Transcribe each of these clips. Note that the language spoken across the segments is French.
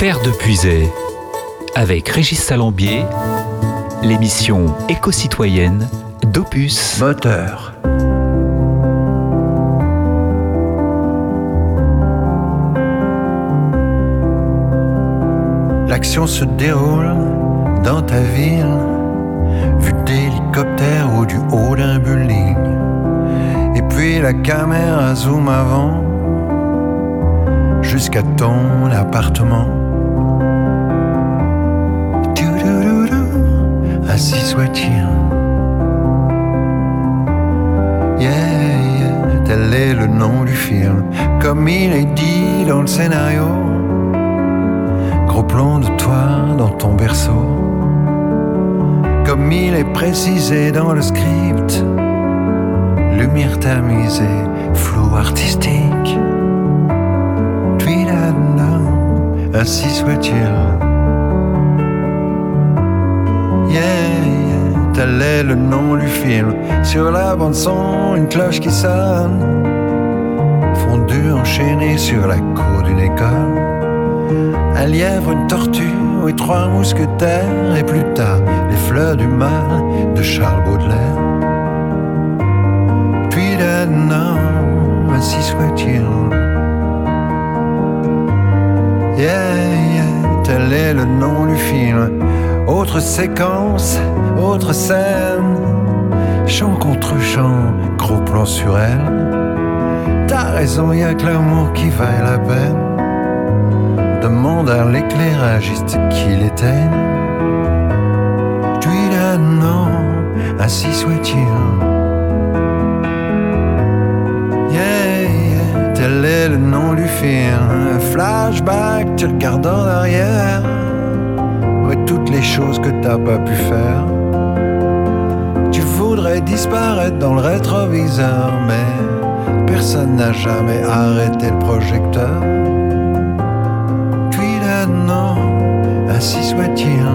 Terre de Puisay, avec Régis Salambier, l'émission éco-citoyenne d'Opus Moteur. L'action se déroule dans ta ville, vue d'hélicoptère ou du haut d'un building. Et puis la caméra zoom avant jusqu'à ton appartement. Ainsi soit-il. Yeah, yeah, tel est le nom du film, comme il est dit dans le scénario. Gros plan de toi dans ton berceau, comme il est précisé dans le script. Lumière tamisée, flou artistique. Là, ainsi soit-il. Yeah, tel est le nom du film. Sur la bande son, une cloche qui sonne. Fondu enchaîné sur la cour d'une école. Un lièvre, une tortue et trois mousquetaires. Et plus tard, les fleurs du mal de Charles Baudelaire. Puis d'un homme, ainsi soit-il. Yeah, yeah, tel est le nom du film. Autre séquence, autre scène. Chant contre chant, gros plan sur elle. T'as raison, y a que l'amour qui vaille la peine. Demande à l'éclairagiste qu'il éteigne. Puis là, non, ainsi soit-il. Yeah, yeah, tel est le nom du film. Flashback, tu regardes en arrière. Toutes les choses que t'as pas pu faire. Tu voudrais disparaître dans le rétroviseur, mais personne n'a jamais arrêté le projecteur. Puis là, non, ainsi soit-il.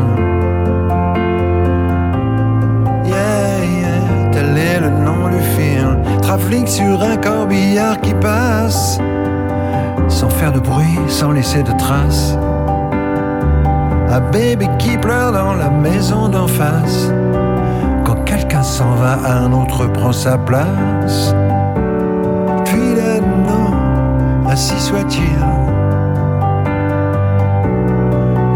Yeah, yeah, tel est le nom du film. Trafic sur un corbillard qui passe, sans faire de bruit, sans laisser de traces. Un bébé qui pleure dans la maison d'en face. Quand quelqu'un s'en va, un autre prend sa place. Puis là, non, ainsi soit-il.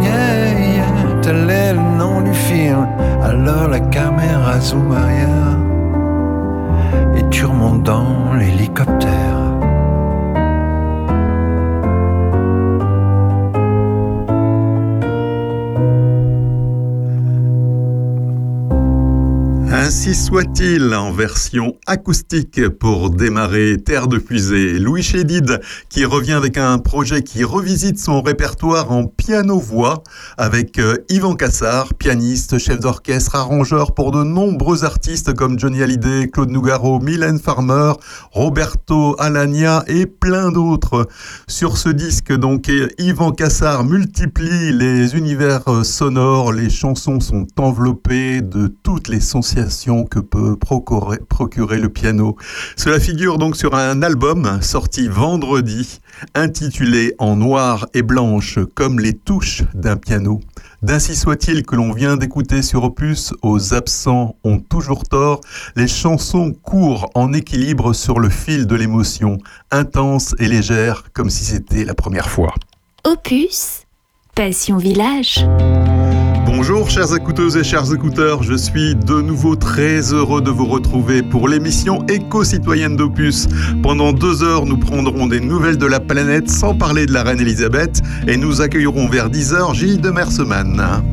Yeah, yeah, tel est le nom du film. Alors la caméra zoom arrière. Et tu remontes dans l'hélicoptère. Soit-il, en version acoustique pour démarrer Terre de Fusée? Louis Chédid qui revient avec un projet qui revisite son répertoire en piano-voix avec euh, Yvan Cassard, pianiste, chef d'orchestre, arrangeur pour de nombreux artistes comme Johnny Hallyday, Claude Nougaro, Mylène Farmer, Roberto Alagna et plein d'autres. Sur ce disque, donc, Yvan Cassard multiplie les univers euh, sonores, les chansons sont enveloppées de toutes les sensations que peut procurer, procurer, le piano. Cela figure donc sur un album sorti vendredi, intitulé En noir et blanche comme les touches d'un piano. D'ainsi soit-il que l'on vient d'écouter sur Opus, aux absents ont toujours tort, les chansons courent en équilibre sur le fil de l'émotion, intense et légère comme si c'était la première fois. Opus, Passion Village. Bonjour chères écouteuses et chers écouteurs, je suis de nouveau très heureux de vous retrouver pour l'émission Éco-citoyenne d'Opus. Pendant deux heures, nous prendrons des nouvelles de la planète sans parler de la reine Elisabeth et nous accueillerons vers 10 heures Gilles de Merseman.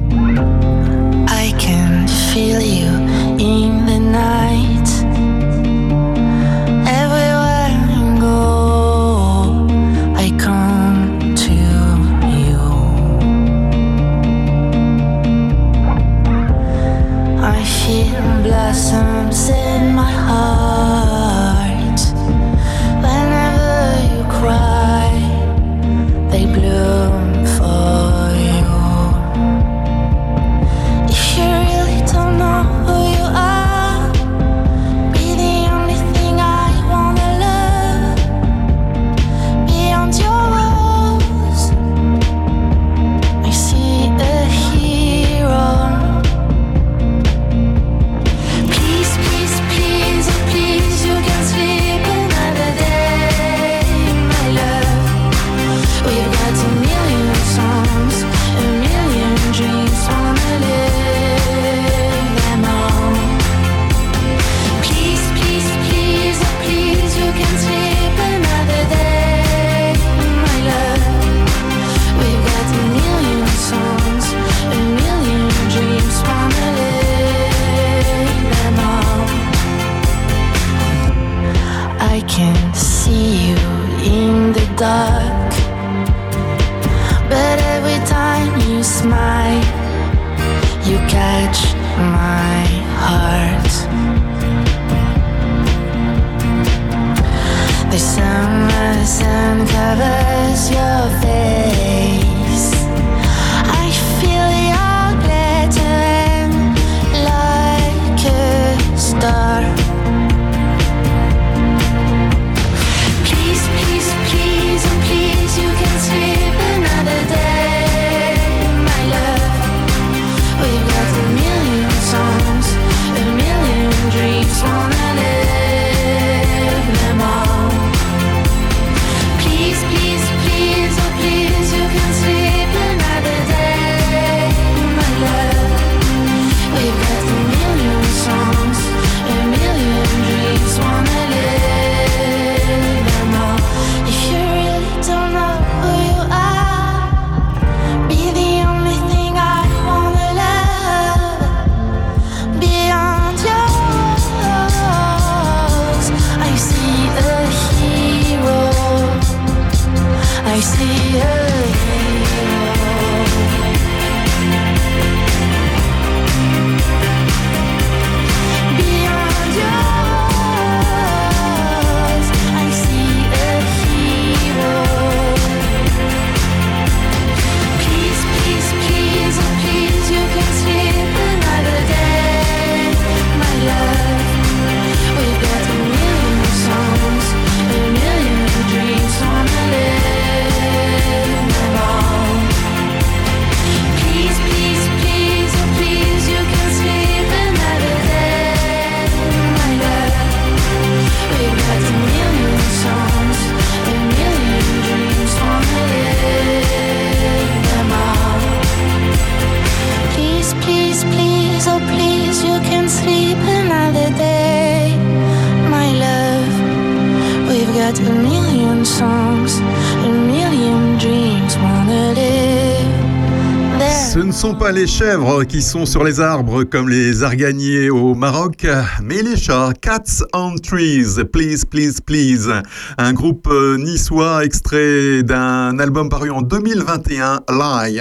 chèvres qui sont sur les arbres comme les arganiers au Maroc, mais les chats, Cats on Trees, Please, Please, Please, un groupe euh, niçois extrait d'un album paru en 2021, Lie.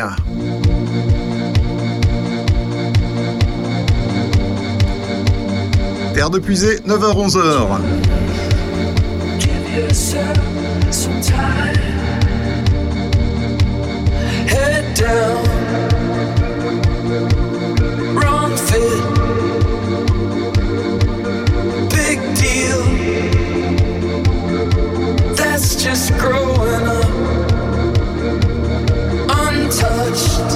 Terre de puiser, 9h-11h. just growing up untouched.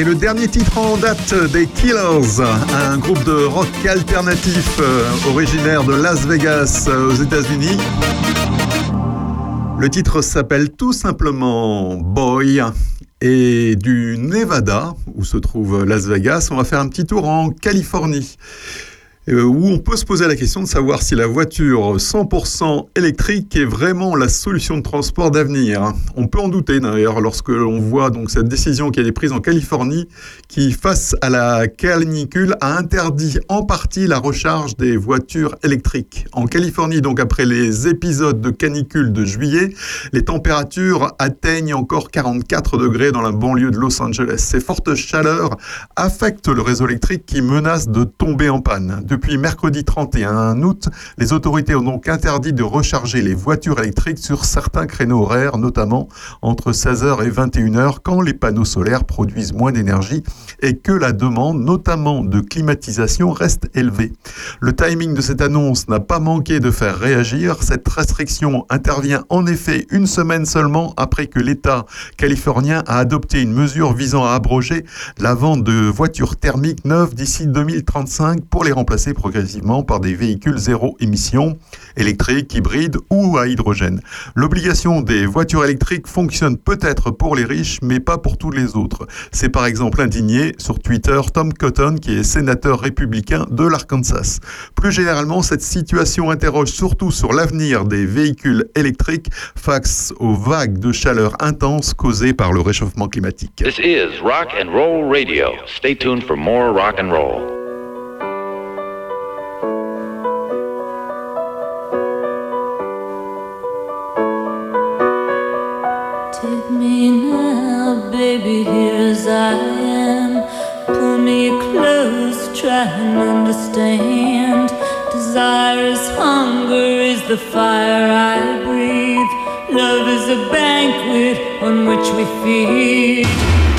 C'est le dernier titre en date des Killers, un groupe de rock alternatif euh, originaire de Las Vegas euh, aux États-Unis. Le titre s'appelle tout simplement Boy. Et du Nevada, où se trouve Las Vegas, on va faire un petit tour en Californie. Euh, où on peut se poser la question de savoir si la voiture 100% électrique est vraiment la solution de transport d'avenir. On peut en douter d'ailleurs lorsque l'on voit donc cette décision qui a été prise en Californie qui, face à la canicule, a interdit en partie la recharge des voitures électriques. En Californie, donc après les épisodes de canicule de juillet, les températures atteignent encore 44 degrés dans la banlieue de Los Angeles. Ces fortes chaleurs affectent le réseau électrique qui menace de tomber en panne. Depuis mercredi 31 août, les autorités ont donc interdit de recharger les voitures électriques sur certains créneaux horaires, notamment entre 16h et 21h, quand les panneaux solaires produisent moins d'énergie et que la demande, notamment de climatisation, reste élevée. Le timing de cette annonce n'a pas manqué de faire réagir. Cette restriction intervient en effet une semaine seulement après que l'État californien a adopté une mesure visant à abroger la vente de voitures thermiques neuves d'ici 2035 pour les remplacer progressivement par des véhicules zéro émission, électriques, hybrides ou à hydrogène. L'obligation des voitures électriques fonctionne peut-être pour les riches, mais pas pour tous les autres. C'est par exemple indigné sur Twitter Tom Cotton, qui est sénateur républicain de l'Arkansas. Plus généralement, cette situation interroge surtout sur l'avenir des véhicules électriques face aux vagues de chaleur intenses causées par le réchauffement climatique. This is Rock and Roll Radio. Stay tuned for more rock and roll. Baby, here as I am. Pull me close, try and understand. Desire is hunger, is the fire I breathe. Love is a banquet on which we feed.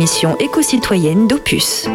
L'émission éco-citoyenne d'Opus.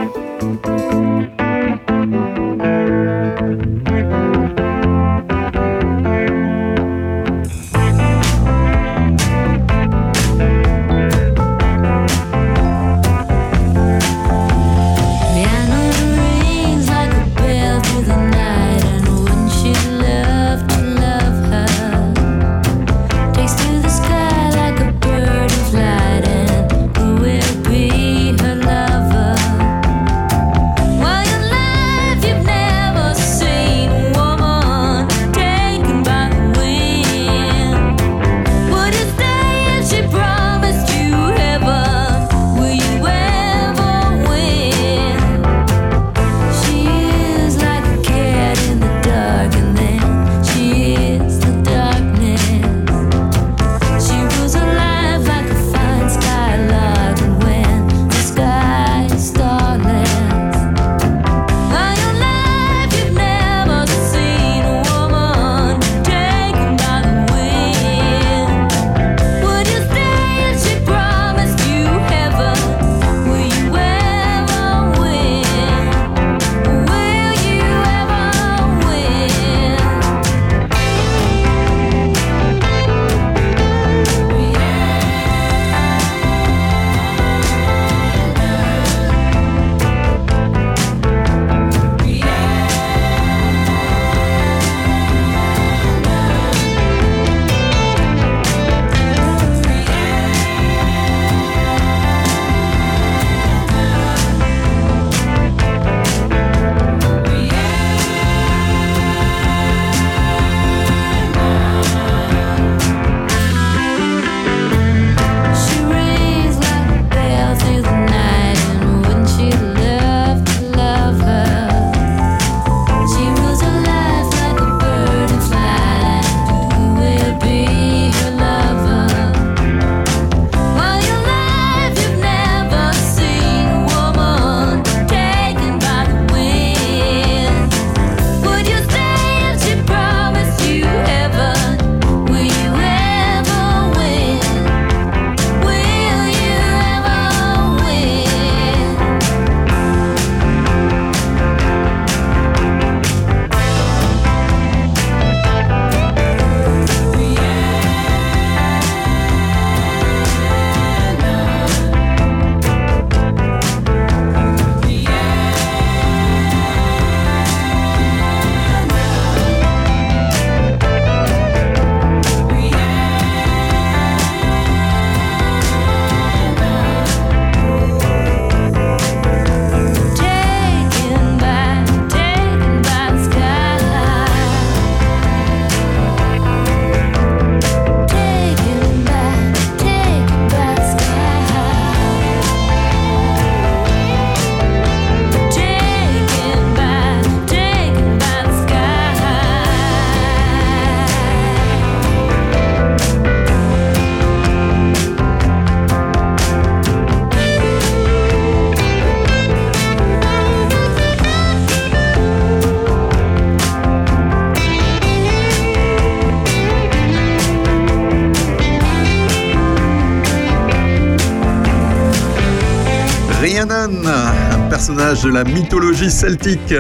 De la mythologie celtique.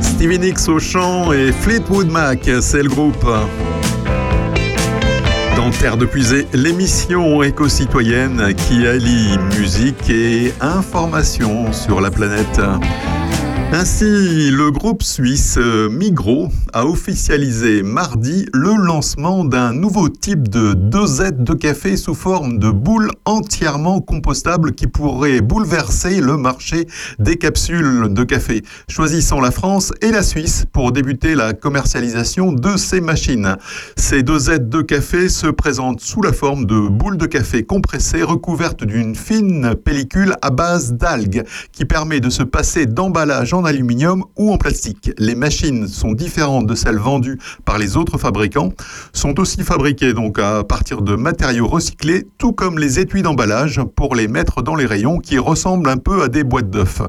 Stevie Nicks au chant et Fleetwood Mac, c'est le groupe. Dans Terre de Puisée, l'émission éco-citoyenne qui allie musique et information sur la planète. Ainsi, le groupe suisse euh, Migros a officialisé mardi le lancement d'un nouveau type de dosette de café sous forme de boule entièrement compostable qui pourrait bouleverser le marché des capsules de café, choisissant la France et la Suisse pour débuter la commercialisation de ces machines. Ces dosettes de café se présentent sous la forme de boules de café compressées recouvertes d'une fine pellicule à base d'algues qui permet de se passer d'emballage en aluminium ou en plastique. Les machines sont différentes de celles vendues par les autres fabricants, sont aussi fabriquées donc à partir de matériaux recyclés, tout comme les étuis d'emballage pour les mettre dans les rayons qui ressemblent un peu à des boîtes d'œufs.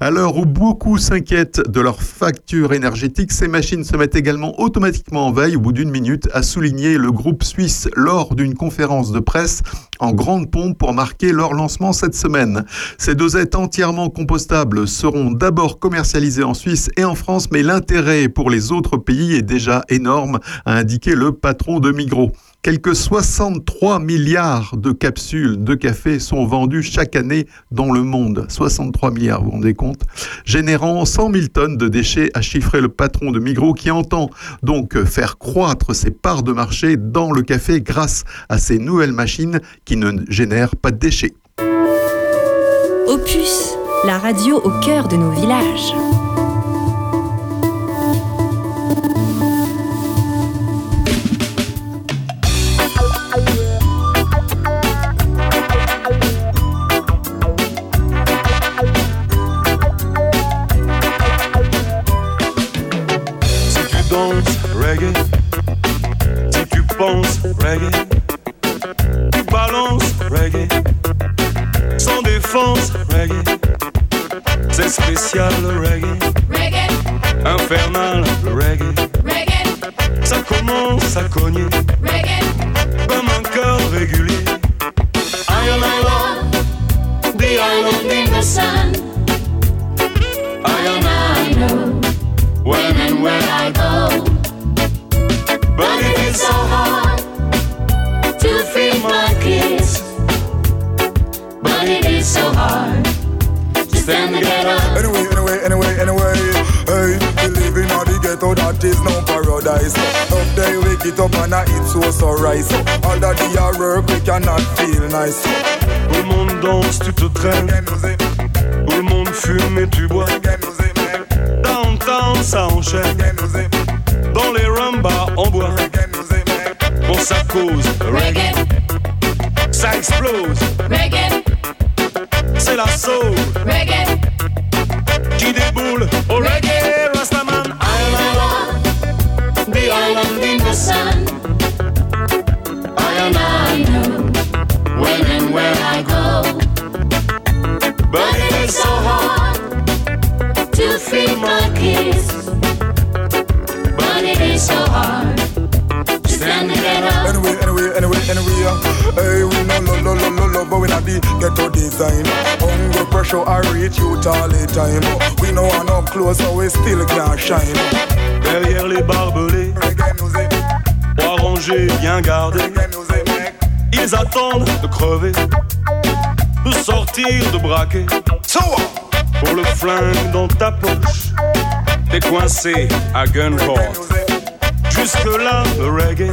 À l'heure où beaucoup s'inquiètent de leur facture énergétique, ces machines se mettent également automatiquement en veille au bout d'une minute, a souligné le groupe suisse lors d'une conférence de presse en grande pompe pour marquer leur lancement cette semaine. Ces dosettes entièrement compostables seront d'abord commercialisées en Suisse et en France, mais l'intérêt pour les autres pays est déjà énorme, a indiqué le patron de Migros. Quelques 63 milliards de capsules de café sont vendues chaque année dans le monde. 63 milliards, vous vous rendez compte? Générant 100 000 tonnes de déchets, a chiffré le patron de Migros qui entend donc faire croître ses parts de marché dans le café grâce à ces nouvelles machines qui ne génèrent pas de déchets. Opus, la radio au cœur de nos villages. Tu balances reggae. Sans défense reggae. C'est spécial le reggae. Infernal le reggae. Reggae. Ça commence à cogner. commencé à Gunport. Jusque-là, le reggae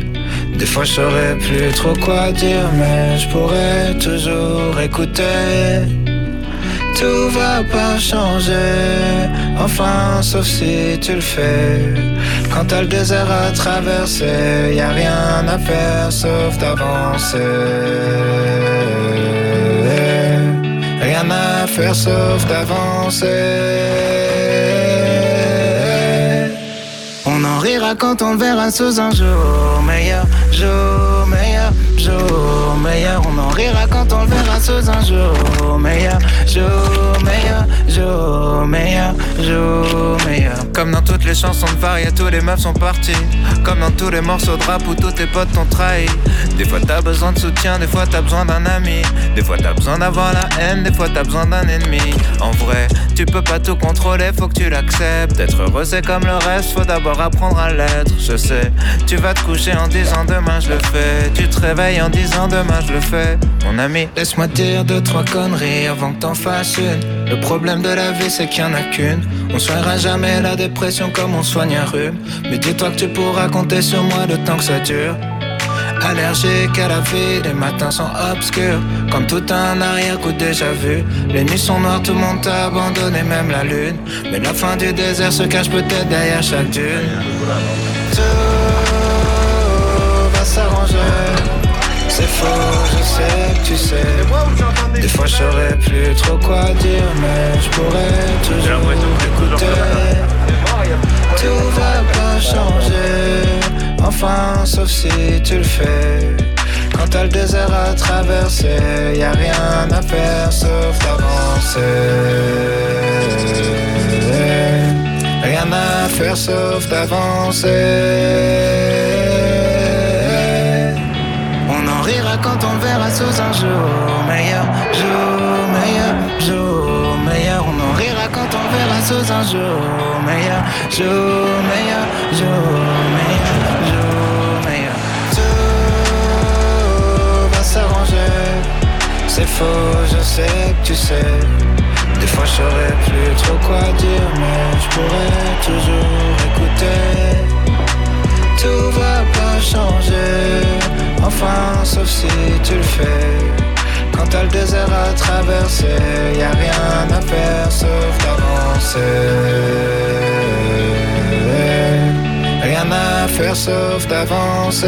Des fois je saurais plus trop quoi dire, mais je pourrais toujours écouter. Tout va pas changer, enfin sauf si tu le fais. Quand t'as le désert à traverser, y a rien à faire sauf d'avancer. Rien à faire sauf d'avancer. On en rira quand on verra sous un jour meilleur, jour meilleur, jour meilleur. On en rira quand on le verra sous un jour meilleur, jour meilleur, jour meilleur, jour meilleur. Comme dans toutes les chansons de Faria, tous les meufs sont partis. Comme dans tous les morceaux de rap où tous tes potes t'ont trahi. Des fois t'as besoin de soutien, des fois t'as besoin d'un ami. Des fois t'as besoin d'avoir la haine, des fois t'as besoin d'un ennemi. En vrai, tu peux pas tout contrôler, faut que tu l'acceptes. Être heureux c'est comme le reste, faut d'abord apprendre à l'être. Je sais, tu vas te coucher en disant demain je le fais. Tu te réveilles en disant demain je le fais. Mon ami, laisse-moi dire deux, trois conneries avant que t'en fasses une. Le problème de la vie c'est qu'il y en a qu'une. On soignera jamais la dépression comme on soigne un rhume. Mais dis-toi que tu pourras compter sur moi le temps que ça dure. Allergique à la vie, les matins sont obscurs. Comme tout un arrière-coup déjà vu. Les nuits sont noires, tout le monde t'a abandonné, même la lune. Mais la fin du désert se cache peut-être derrière chaque dune. Tout va s'arranger. C'est faux, je sais que tu sais. Des fois je saurais plus trop quoi dire Mais je pourrais toujours écouter. Tout va pas changer Enfin, sauf si tu le fais. Quand t'as le désert à traverser, y a rien à faire sauf d'avancer. Rien à faire sauf d'avancer. On en rira quand on verra sous un jour meilleur, jour meilleur, jour meilleur. On en rira quand on verra sous un jour meilleur, jour meilleur, jour meilleur, C'est faux, je sais que tu sais. Des fois je saurais plus trop quoi dire, mais je pourrais toujours écouter. Tout va pas changer, enfin sauf si tu le fais. Quand t'as le désert à traverser, y a rien à faire sauf d'avancer. Rien à faire sauf d'avancer.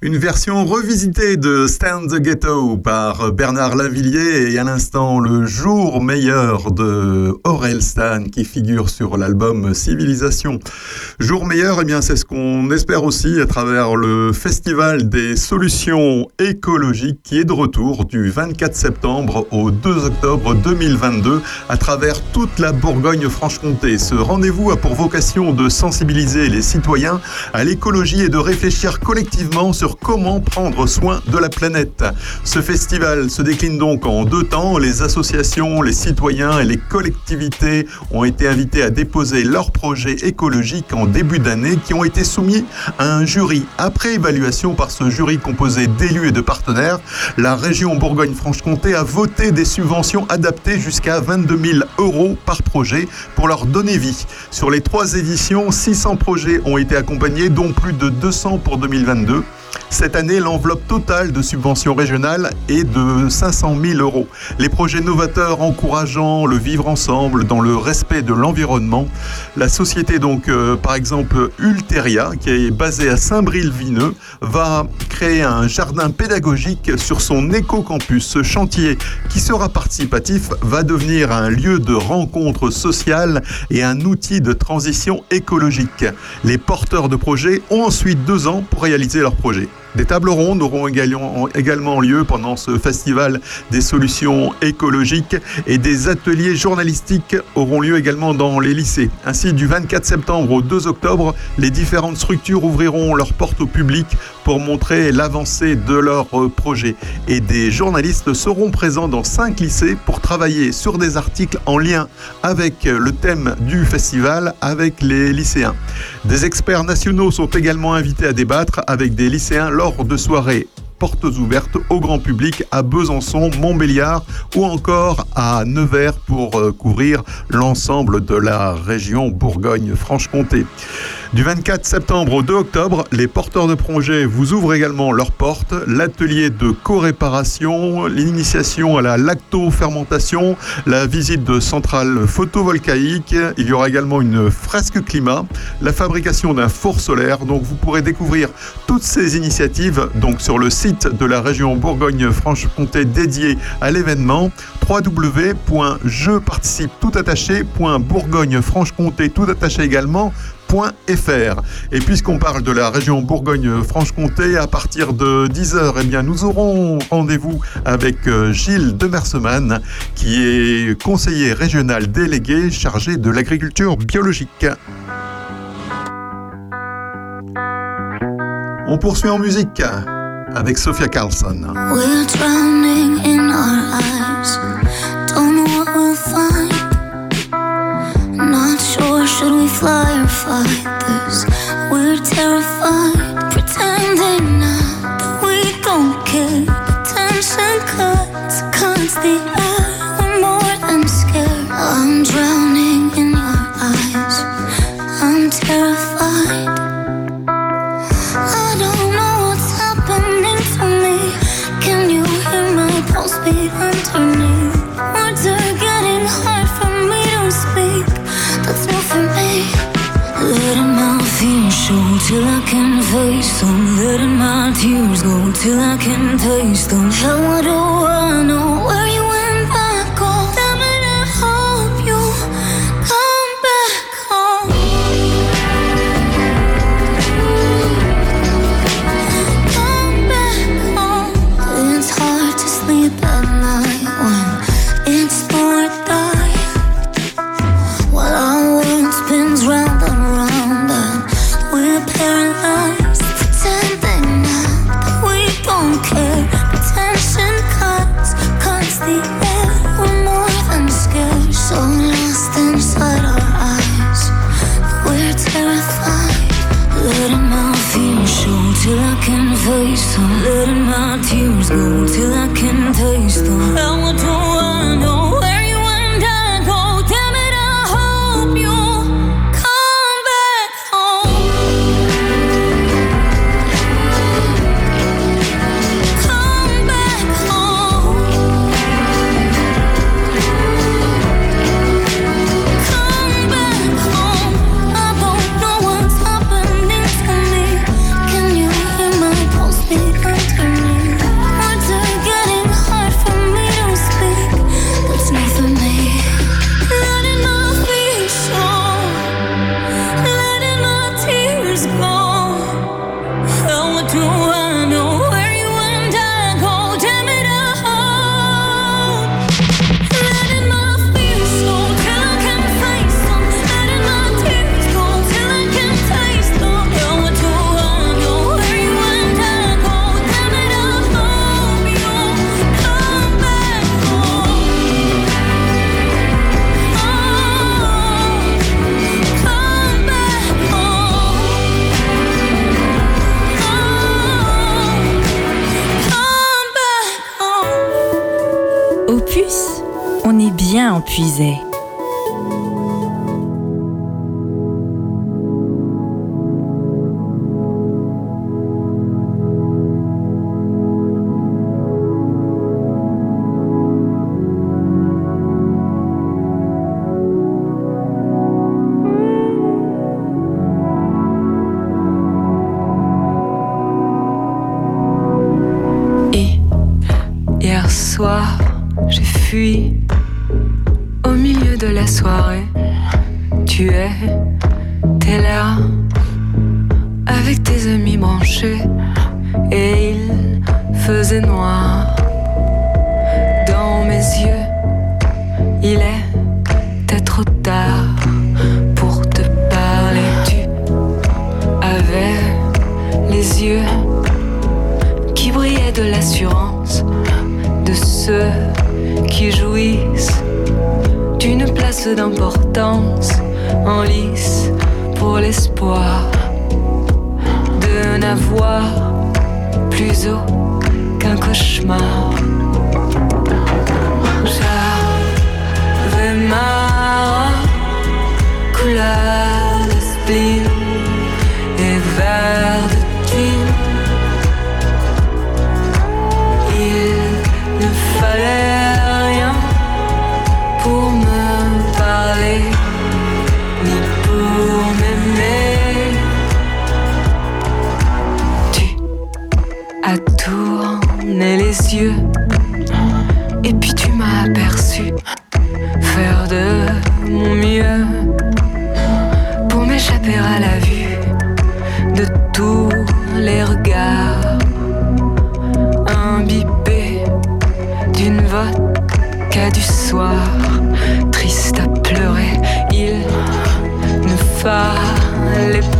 Une version revisitée de Stand the Ghetto par Bernard Lavillier et à l'instant le jour meilleur de Aurel Stan qui figure sur l'album Civilisation. Jour meilleur, eh bien c'est ce qu'on espère aussi à travers le Festival des solutions écologiques qui est de retour du 24 septembre au 2 octobre 2022 à travers toute la Bourgogne-Franche-Comté. Ce rendez-vous a pour vocation de sensibiliser les citoyens à l'écologie et de réfléchir collectivement sur comment prendre soin de la planète. Ce festival se décline donc en deux temps. Les associations, les citoyens et les collectivités ont été invités à déposer leurs projets écologiques en début d'année qui ont été soumis à un jury. Après évaluation par ce jury composé d'élus et de partenaires, la région Bourgogne-Franche-Comté a voté des subventions adaptées jusqu'à 22 000 euros par projet pour leur donner vie. Sur les trois éditions, 600 projets ont été accompagnés, dont plus de 200 pour 2022. Cette année, l'enveloppe totale de subventions régionales est de 500 000 euros. Les projets novateurs encourageant le vivre ensemble dans le respect de l'environnement. La société, donc, euh, par exemple, Ulteria, qui est basée à Saint-Bril-Vineux, va créer un jardin pédagogique sur son éco-campus. Ce chantier, qui sera participatif, va devenir un lieu de rencontre sociale et un outil de transition écologique. Les porteurs de projets ont ensuite deux ans pour réaliser leur projet. Salut Des tables rondes auront également, lieu pendant ce festival des solutions écologiques et des ateliers journalistiques auront lieu également dans les lycées. Ainsi, du 24 septembre au 2 octobre, les différentes structures ouvriront leurs portes au public pour montrer l'avancée de leur projet. Et des journalistes seront présents dans cinq lycées pour travailler sur des articles en lien avec le thème du festival avec les lycéens. Des experts nationaux sont également invités à débattre avec des lycéens lors de soirées portes ouvertes au grand public à Besançon, Montbéliard ou encore à Nevers pour euh, couvrir l'ensemble de la région Bourgogne-Franche-Comté. Du 24 septembre au 2 octobre, les porteurs de projets vous ouvrent également leurs portes. L'atelier de co-réparation, l'initiation à la lacto-fermentation, la visite de centrales photovoltaïques. Il y aura également une fresque climat, la fabrication d'un four solaire. Donc vous pourrez découvrir toutes ces initiatives sur le site de la région Bourgogne-Franche-Comté dédié à l'événement www.jeparticipe-toutattaché.bourgogne-franche-comté tout attaché également. Et puisqu'on parle de la région Bourgogne-Franche-Comté, à partir de 10h, eh bien, nous aurons rendez-vous avec euh, Gilles Demerseman, qui est conseiller régional délégué chargé de l'agriculture biologique. On poursuit en musique avec Sophia Carlson. Not sure should we fly or fight this. We're terrified, pretending now that we don't care. Tension cuts, cuts the air. We're more than scared. I'm drowning in your eyes. I'm terrified. Till I can face them. Letting my tears go till I can taste them. How do I know where you bien amis branchés, et il faisait noir dans mes yeux. Il était trop tard pour te parler. Tu avais les yeux qui brillaient de l'assurance de ceux qui jouissent d'une place d'importance en lice pour l'espoir de n'avoir plus haut qu'un cauchemar. J'avais ma couleur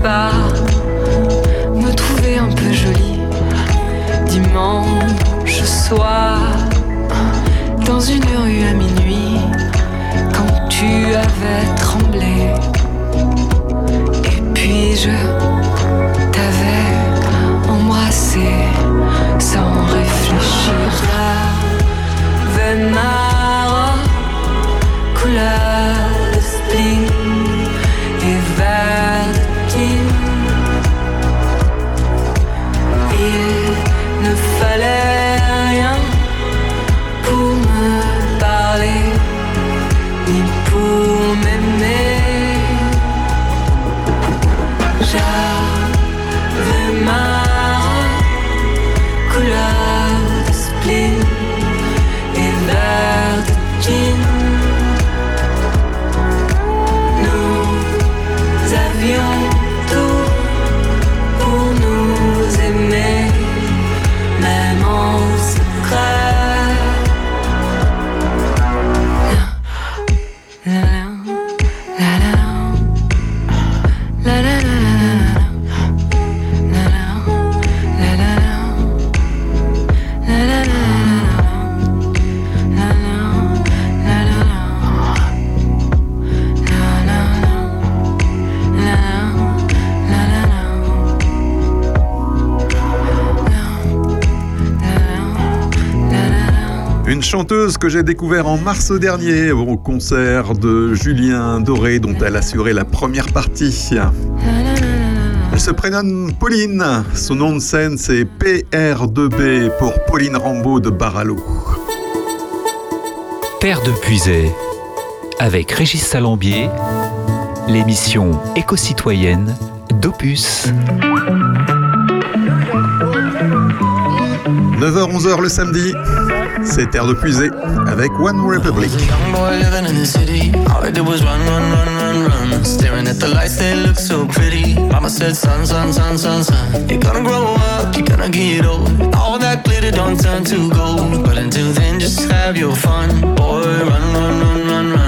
pas me trouver un peu jolie dimanche soir. Dans une rue à minuit quand tu avais tremblé. Et puis je t'avais embrassé sans réfléchir. Ma que j'ai découvert en mars dernier au concert de Julien Doré dont elle assurait la première partie. Elle se prénomme Pauline. Son nom de scène c'est PR2B pour Pauline Rambaud de Baralo. Terre de Puisay, avec Régis Salambier, l'émission éco-citoyenne d'Opus. 9h-11h le samedi, c'est Terre de Puisée avec One Republic. All that glitter don't turn gold. But until then, just have your fun. Boy, run, run, run, run, run.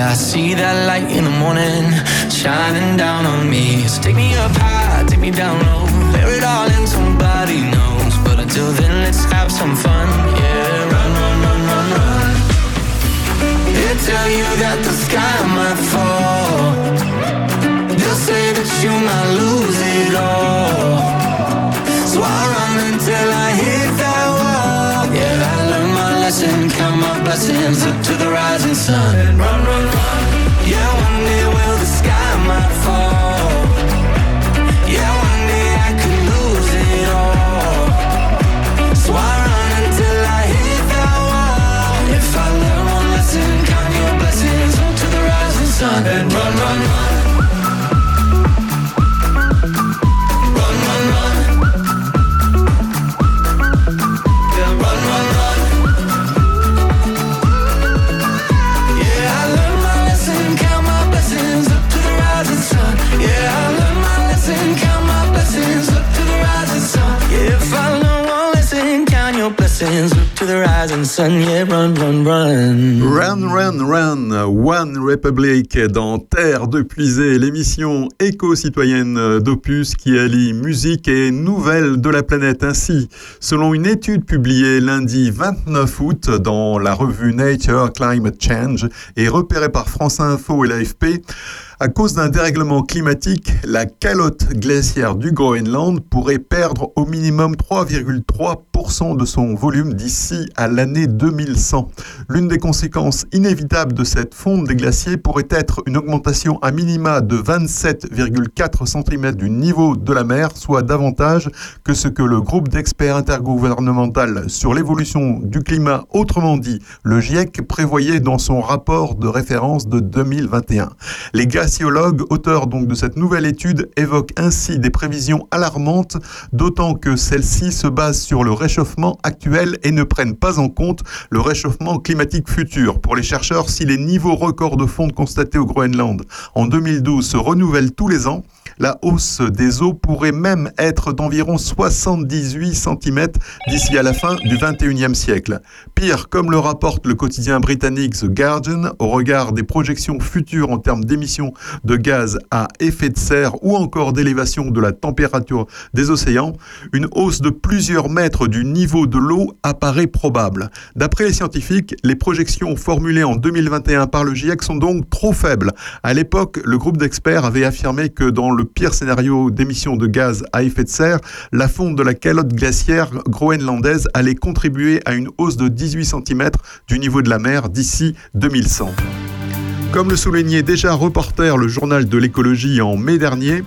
Yeah. I see that light in the morning shining down on me. So take me up high, take me down low, bear it all in somebody knows. But until then, let's have some fun. Yeah, run, run, run, run, run. They tell you that the sky might fall. They'll say that you might lose it all. Blessings, look to the rising sun. And run, run, run. Run, run, run. Run, run, run, One Republic dans Terre de Puisée, l'émission éco-citoyenne d'Opus qui allie musique et nouvelles de la planète. Ainsi, selon une étude publiée lundi 29 août dans la revue Nature Climate Change et repérée par France Info et l'AFP, à cause d'un dérèglement climatique, la calotte glaciaire du Groenland pourrait perdre au minimum 3,3% de son volume d'ici à l'année 2100. L'une des conséquences inévitables de cette fonte des glaciers pourrait être une augmentation à minima de 27,4 cm du niveau de la mer, soit davantage que ce que le groupe d'experts intergouvernemental sur l'évolution du climat, autrement dit le GIEC, prévoyait dans son rapport de référence de 2021. Les glaciologues, auteurs donc de cette nouvelle étude, évoquent ainsi des prévisions alarmantes, d'autant que celles-ci se basent sur le réchauffement actuel et ne prennent pas en compte le réchauffement climatique futur. Pour les chercheurs, si les niveaux records de fonte constatés au Groenland en 2012 se renouvellent tous les ans, la hausse des eaux pourrait même être d'environ 78 cm d'ici à la fin du 21e siècle. Pire, comme le rapporte le quotidien britannique The Guardian, au regard des projections futures en termes d'émissions de gaz à effet de serre ou encore d'élévation de la température des océans, une hausse de plusieurs mètres du niveau de l'eau apparaît probable. D'après les scientifiques, les projections formulées en 2021 par le GIEC sont donc trop faibles. À l'époque, le groupe d'experts avait affirmé que dans le pire scénario d'émissions de gaz à effet de serre, la fonte de la calotte glaciaire groenlandaise allait contribuer à une hausse de 18 cm du niveau de la mer d'ici 2100. Comme le soulignait déjà Reporter, le journal de l'écologie, en mai dernier,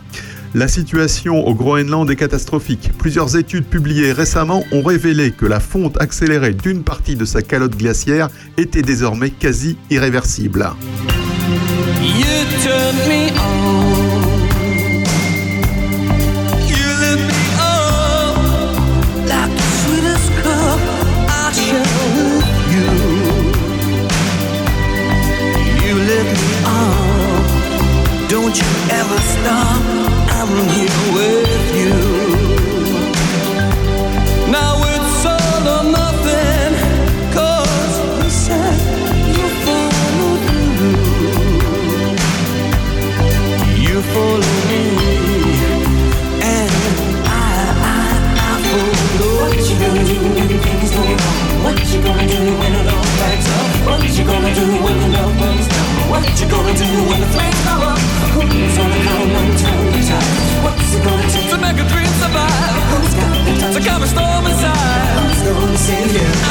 la situation au Groenland est catastrophique. Plusieurs études publiées récemment ont révélé que la fonte accélérée d'une partie de sa calotte glaciaire était désormais quasi irréversible. What gonna do when the up? Who's the? What's it gonna take to make a dream survive? Who's got the time to calm a storm inside?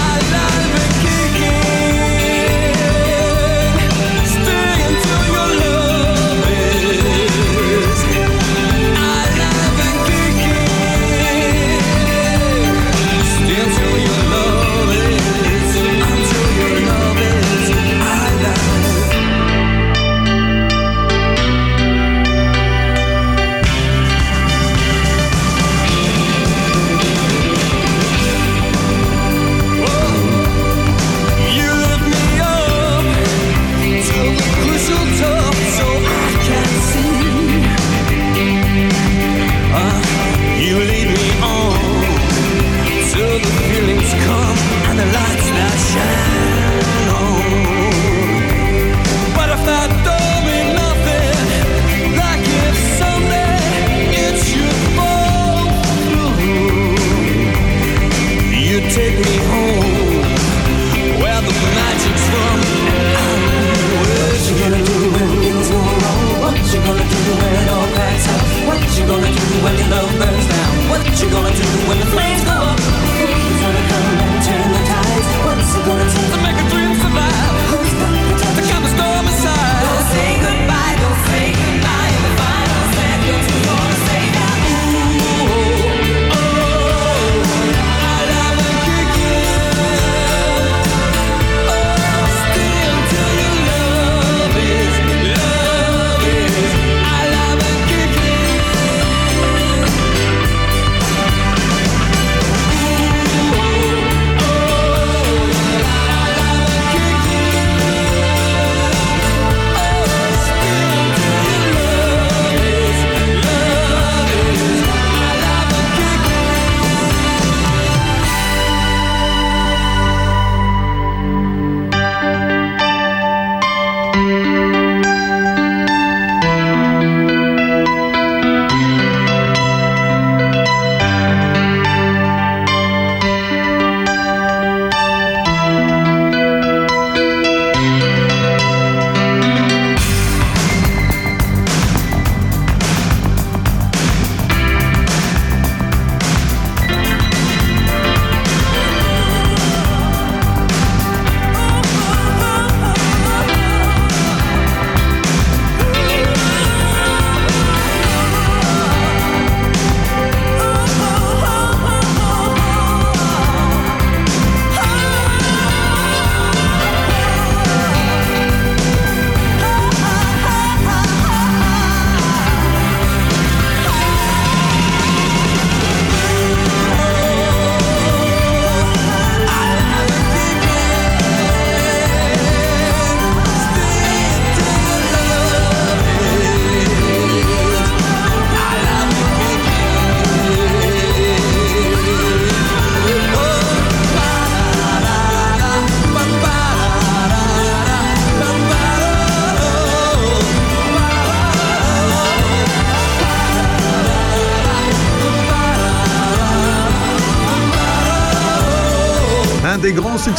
love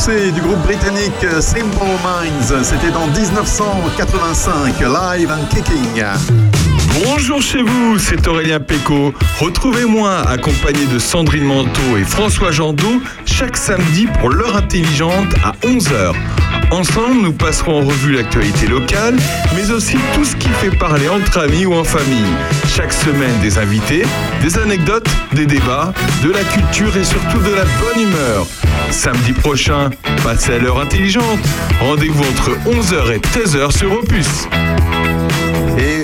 du groupe britannique Simple Minds. C'était en 1985, Live and Kicking. Bonjour chez vous, c'est Aurélien Péco. Retrouvez-moi accompagné de Sandrine Manteau et François Jandot chaque samedi pour l'heure intelligente à 11h. Ensemble, nous passerons en revue l'actualité locale, mais aussi tout ce qui fait parler entre amis ou en famille. Chaque semaine, des invités, des anecdotes, des débats, de la culture et surtout de la bonne humeur. Samedi prochain, passez à l'heure intelligente. Rendez-vous entre 11h et 13h sur Opus.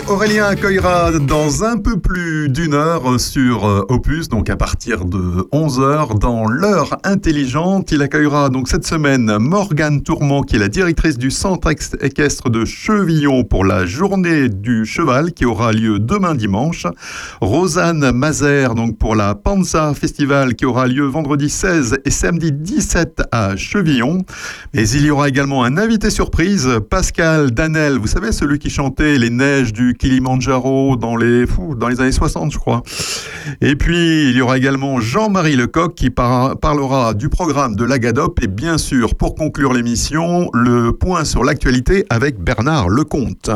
Aurélien accueillera dans un peu plus d'une heure sur euh, Opus, donc à partir de 11h, dans l'heure intelligente. Il accueillera donc cette semaine Morgane Tourment, qui est la directrice du centre équestre de Chevillon pour la journée du cheval, qui aura lieu demain dimanche. Rosanne Mazer, donc pour la Panza Festival, qui aura lieu vendredi 16 et samedi 17 à Chevillon. Mais il y aura également un invité surprise, Pascal Danel, vous savez, celui qui chantait les neiges du Kilimanjaro dans les, fou, dans les années 60, je crois. Et puis, il y aura également Jean-Marie Lecoq qui par- parlera du programme de l'Agadop et bien sûr, pour conclure l'émission, le point sur l'actualité avec Bernard Lecomte.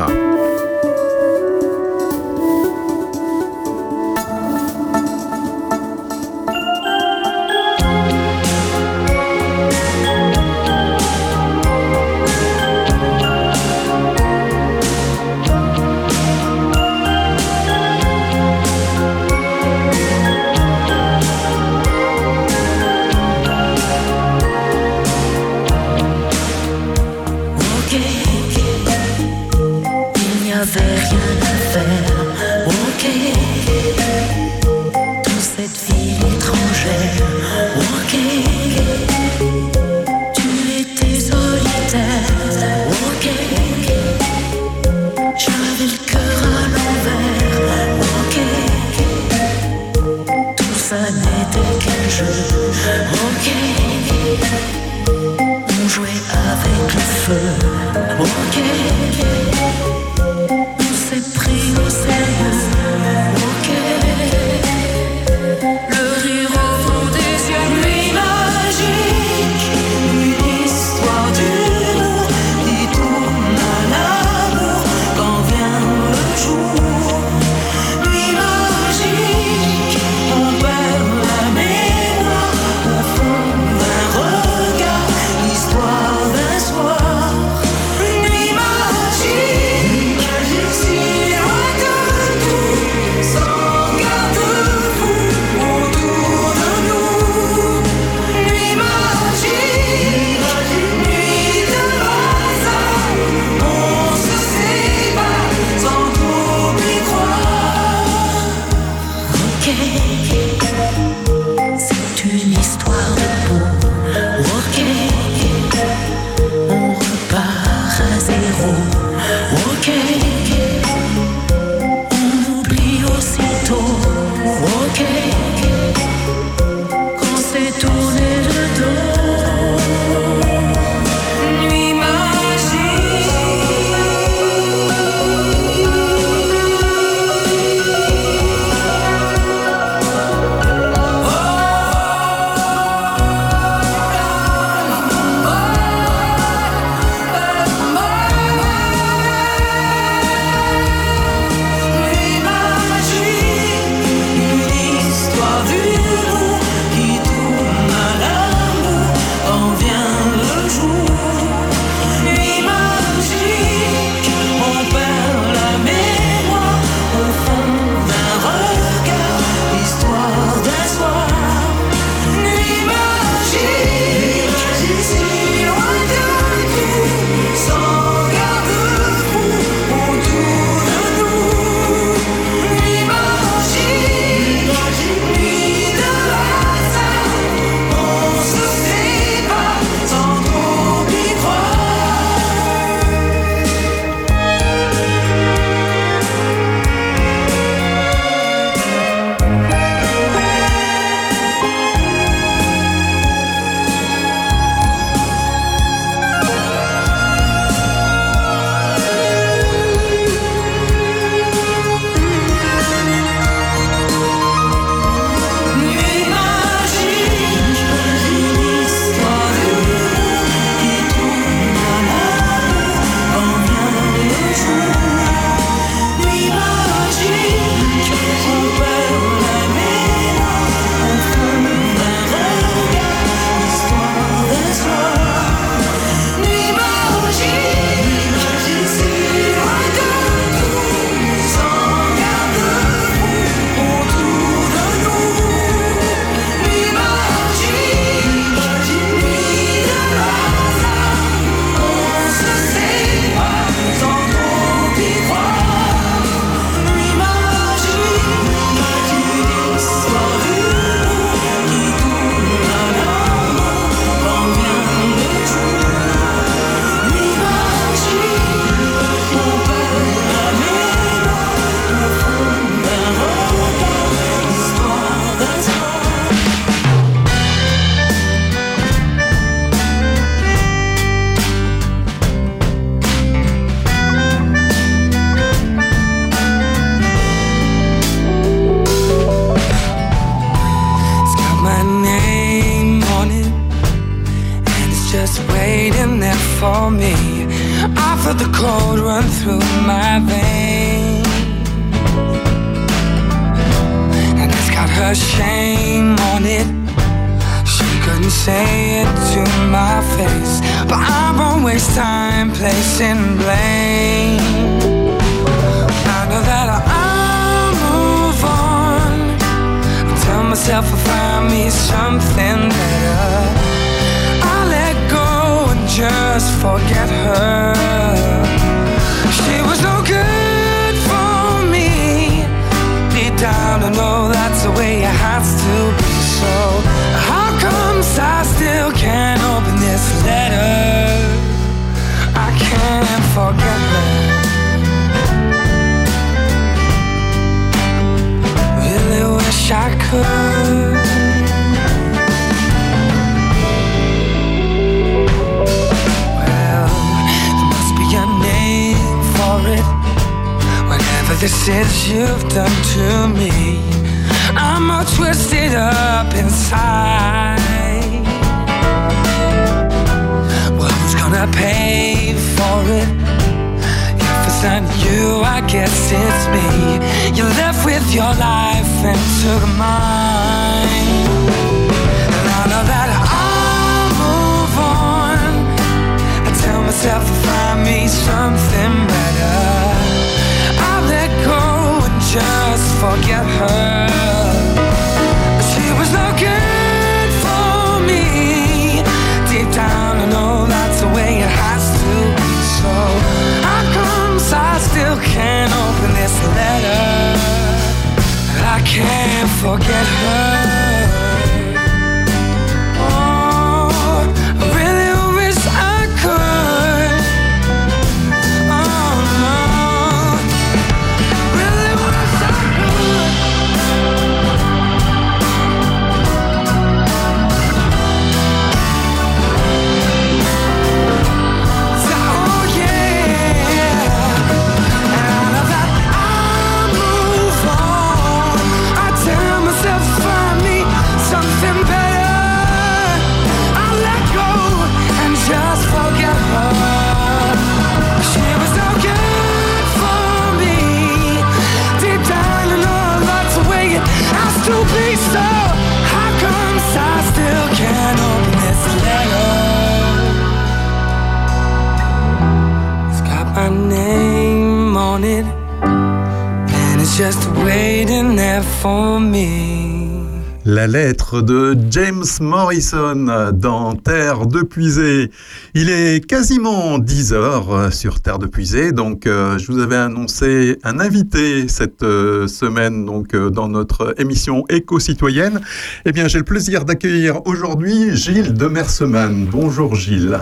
De James Morrison dans Terre de Puisée. Il est quasiment 10 heures sur Terre de Puisée, donc euh, je vous avais annoncé un invité cette euh, semaine donc euh, dans notre émission éco-citoyenne. Eh bien, j'ai le plaisir d'accueillir aujourd'hui Gilles de Merseman. Bonjour Gilles.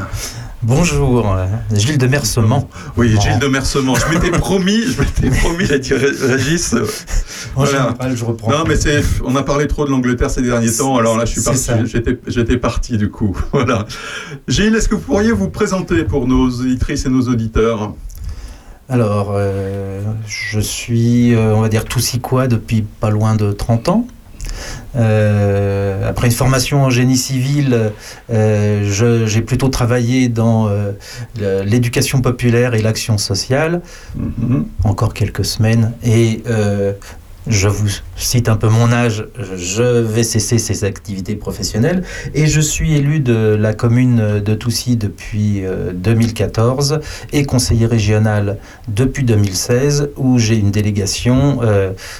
Bonjour, euh, Gilles de Mersement. Oui. Gilles de Mersement. Je m'étais promis, je m'étais promis, l'a dit Ré- Régis. euh, je reprends. Non, mais c'est, on a parlé trop de l'Angleterre ces derniers temps, alors là, je suis parti, j'étais, j'étais parti du coup. Voilà. Gilles, est-ce que vous pourriez vous présenter pour nos auditrices et nos auditeurs? Alors, euh, je suis, on va dire, quoi depuis pas loin de 30 ans. Euh, après une formation en génie civil, euh, j'ai plutôt travaillé dans euh, l'éducation populaire et l'action sociale, encore quelques semaines. Et je vous cite un peu mon âge, je vais cesser ces activités professionnelles et je suis élu de la commune de Toussy depuis euh, 2014 et conseiller régional depuis 2016 où j'ai une délégation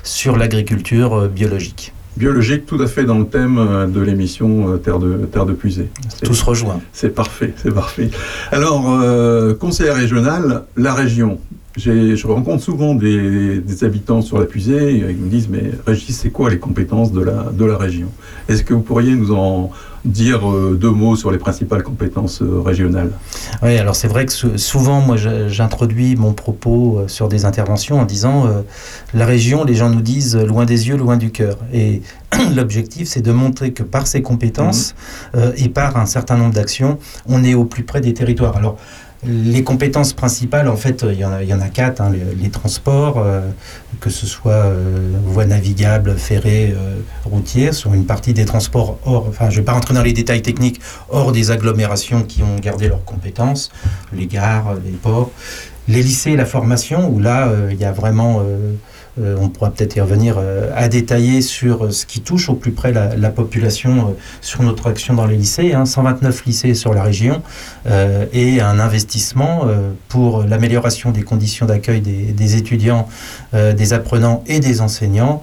sur l'agriculture biologique. Biologique, tout à fait dans le thème euh, de l'émission euh, Terre de, Terre de Puisée. C'est- Tout se rejoint. C'est parfait, c'est parfait. Alors, euh, conseiller régional, la région. Je rencontre souvent des, des habitants sur la Puisée, et ils me disent, mais Régis, c'est quoi les compétences de la, de la région? Est-ce que vous pourriez nous en dire euh, deux mots sur les principales compétences euh, régionales? Oui, alors c'est vrai que sou- souvent, moi, j'introduis mon propos euh, sur des interventions en disant la région, les gens nous disent loin des yeux, loin du cœur. Et l'objectif, c'est de montrer que par ses compétences euh, et par un certain nombre d'actions, on est au plus près des territoires. Alors, les compétences principales, en fait, il y en a, il y en a quatre. hein, les, transports, euh, que ce soit euh, voies navigables, ferrées, euh, routières, sur une partie des transports hors, enfin, je ne vais pas rentrer dans les détails techniques, hors des agglomérations qui ont gardé leurs compétences, les gares, les ports. Les lycées, la formation, où là, euh, il y a vraiment, euh, on pourra peut-être y revenir, euh, à détailler sur euh, ce qui touche au plus près la, la population sur notre action dans les lycées. hein. 129 lycées sur la région et un investissement pour l'amélioration des conditions d'accueil des, des étudiants, des apprenants et des enseignants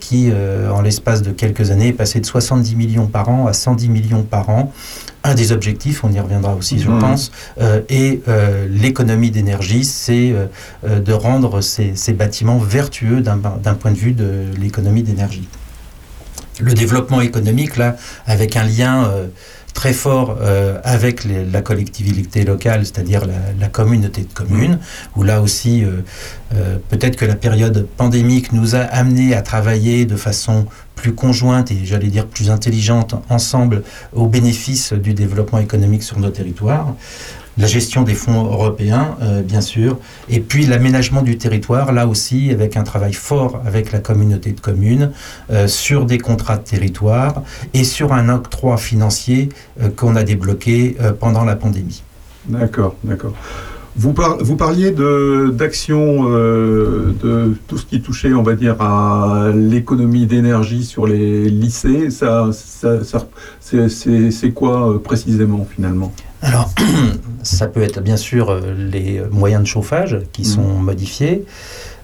qui, en l'espace de quelques années, est passé de 70 millions par an à 110 millions par an. Un des objectifs, on y reviendra aussi, je Mhm. pense, euh, et euh, l'économie d'énergie, c'est euh, de rendre ces, ces bâtiments vertueux d'un point de vue de l'économie d'énergie. Le développement économique, là, avec un lien très fort euh, avec les- la collectivité locale, c'est-à-dire la, la communauté de communes, où là aussi, euh, euh, peut-être que la période pandémique nous a amené à travailler de façon plus conjointe et j'allais dire plus intelligente ensemble au bénéfice du développement économique sur nos territoires. La gestion des fonds européens, euh, bien sûr, et puis l'aménagement du territoire, là aussi, avec un travail fort avec la communauté de communes, euh, sur des contrats de territoire et sur un octroi financier euh, qu'on a débloqué pendant la pandémie. D'accord, d'accord. Vous, vous parliez d'actions de tout ce qui touchait, on va dire, à l'économie d'énergie sur les lycées. C'est- quoi précisément finalement? Alors, ça peut être bien sûr euh, les moyens de chauffage qui sont modifiés.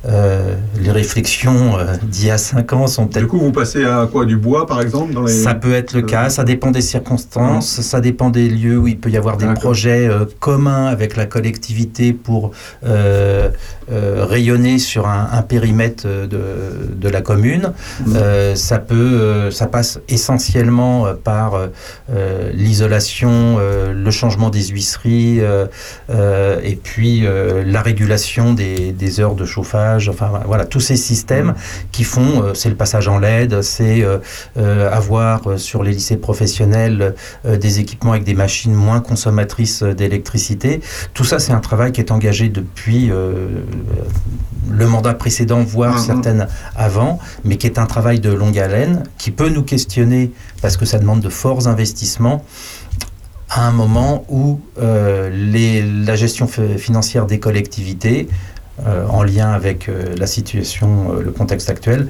Euh, les réflexions euh, d'il y a cinq ans sont peut-être Du coup, vous passez à quoi Du bois, par exemple dans les... Ça peut être le cas, ça dépend des circonstances, ça dépend des lieux où il peut y avoir des projets euh, communs avec la collectivité pour euh, euh, rayonner sur un, un périmètre euh, de, de la commune. Euh, ça peut, euh, ça passe essentiellement euh, par euh, euh, l'isolation, euh, le changement des huisseries euh, euh, et puis euh, la régulation des, des heures de chauffage. Enfin voilà, tous ces systèmes qui font, euh, c'est le passage en LED, c'est euh, euh, avoir sur les lycées professionnels des équipements avec des machines moins consommatrices d'électricité. Tout ça, c'est un travail qui est engagé depuis le mandat précédent, voire certaines avant, mais qui est un travail de longue haleine, qui peut nous questionner parce que ça demande de forts investissements à un moment où euh, les, la gestion fi- financière des collectivités, euh, en lien avec euh, la situation, euh, le contexte actuel,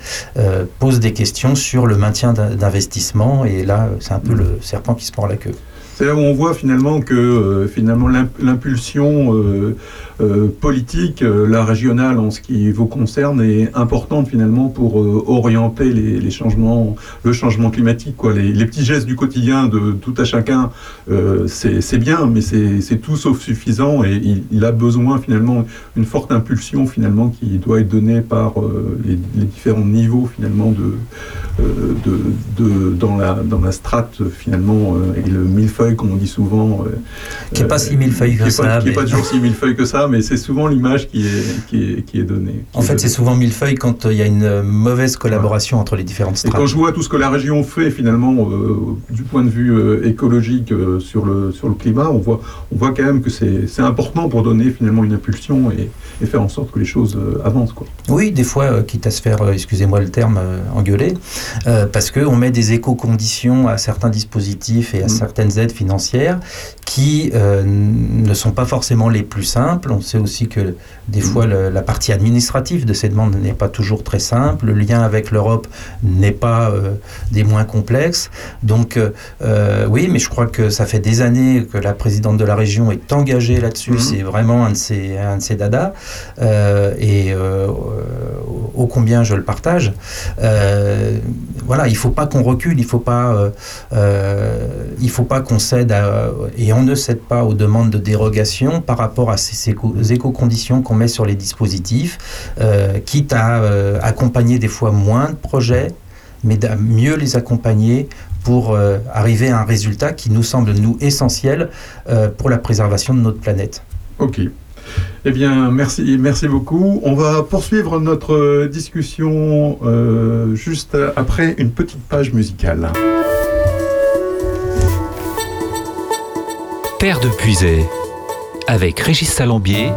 pose des questions sur le maintien d'in- d'investissement. Et là, c'est un peu le serpent qui se mord la queue. C'est là où on voit finalement que euh, finalement l'imp- l'impulsion euh, euh, politique, la régionale en ce qui vous concerne, est importante finalement pour orienter les, changements, le changement climatique. Les, petits gestes du quotidien de tout à chacun, c'est bien, mais c'est tout sauf suffisant et il, a besoin finalement d'une forte impulsion finalement qui doit être donnée par les, différents niveaux finalement de, dans la dans la strate finalement et le millefeuille comme on dit souvent euh, Qui n'est pas euh, si millefeuille que ça, pas, qui est mais- pas toujours si millefeuille que ça mais c'est souvent l'image qui est, qui est qui est donnée En fait, c'est souvent millefeuille quand euh, il y a une euh, mauvaise collaboration entre les différentes et strates. quand je vois tout ce que la région fait finalement euh, du point de vue euh, écologique euh, sur le sur le climat, on voit on voit quand même que c'est important pour donner finalement une impulsion et, et faire en sorte que les choses euh, avancent quoi. Oui, des fois, euh, quitte à se faire, euh, excusez-moi le terme, euh, engueuler, euh, parce qu'on met des éco-conditions à certains dispositifs et à certaines aides financières qui euh, ne sont pas forcément les plus simples. On sait aussi que des fois, le- la partie administrative de ces demandes n'est pas toujours très simple. Le lien avec l'Europe n'est pas euh, des moins complexes. Donc, euh, oui, mais je crois que ça fait des années que la présidente de la région est engagée là-dessus. C'est vraiment un de ses, un de ses dadas. Et ô combien je le partage. Voilà, il faut pas qu'on recule, il faut pas, il faut pas qu'on cède et on ne cède pas aux demandes de dérogation par rapport à ces éco- éco-conditions qu'on met sur les dispositifs, euh, quitte à euh, accompagner des fois moins de projets, mais à mieux les accompagner pour euh, arriver à un résultat qui nous semble nous essentiel pour la préservation de notre planète. Ok. Eh bien, merci, merci beaucoup. On va poursuivre notre discussion juste après une petite page musicale. Terre de Puisay, avec Régis Salambier,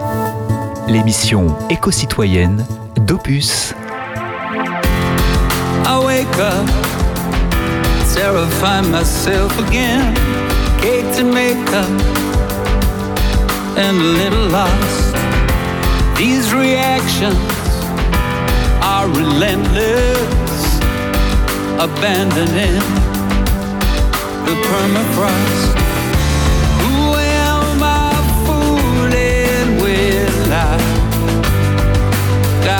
l'émission éco-citoyenne d'Opus. I wake up, terrify myself again. Caked in makeup and a little lost. These reactions are relentless, abandoning the permafrost.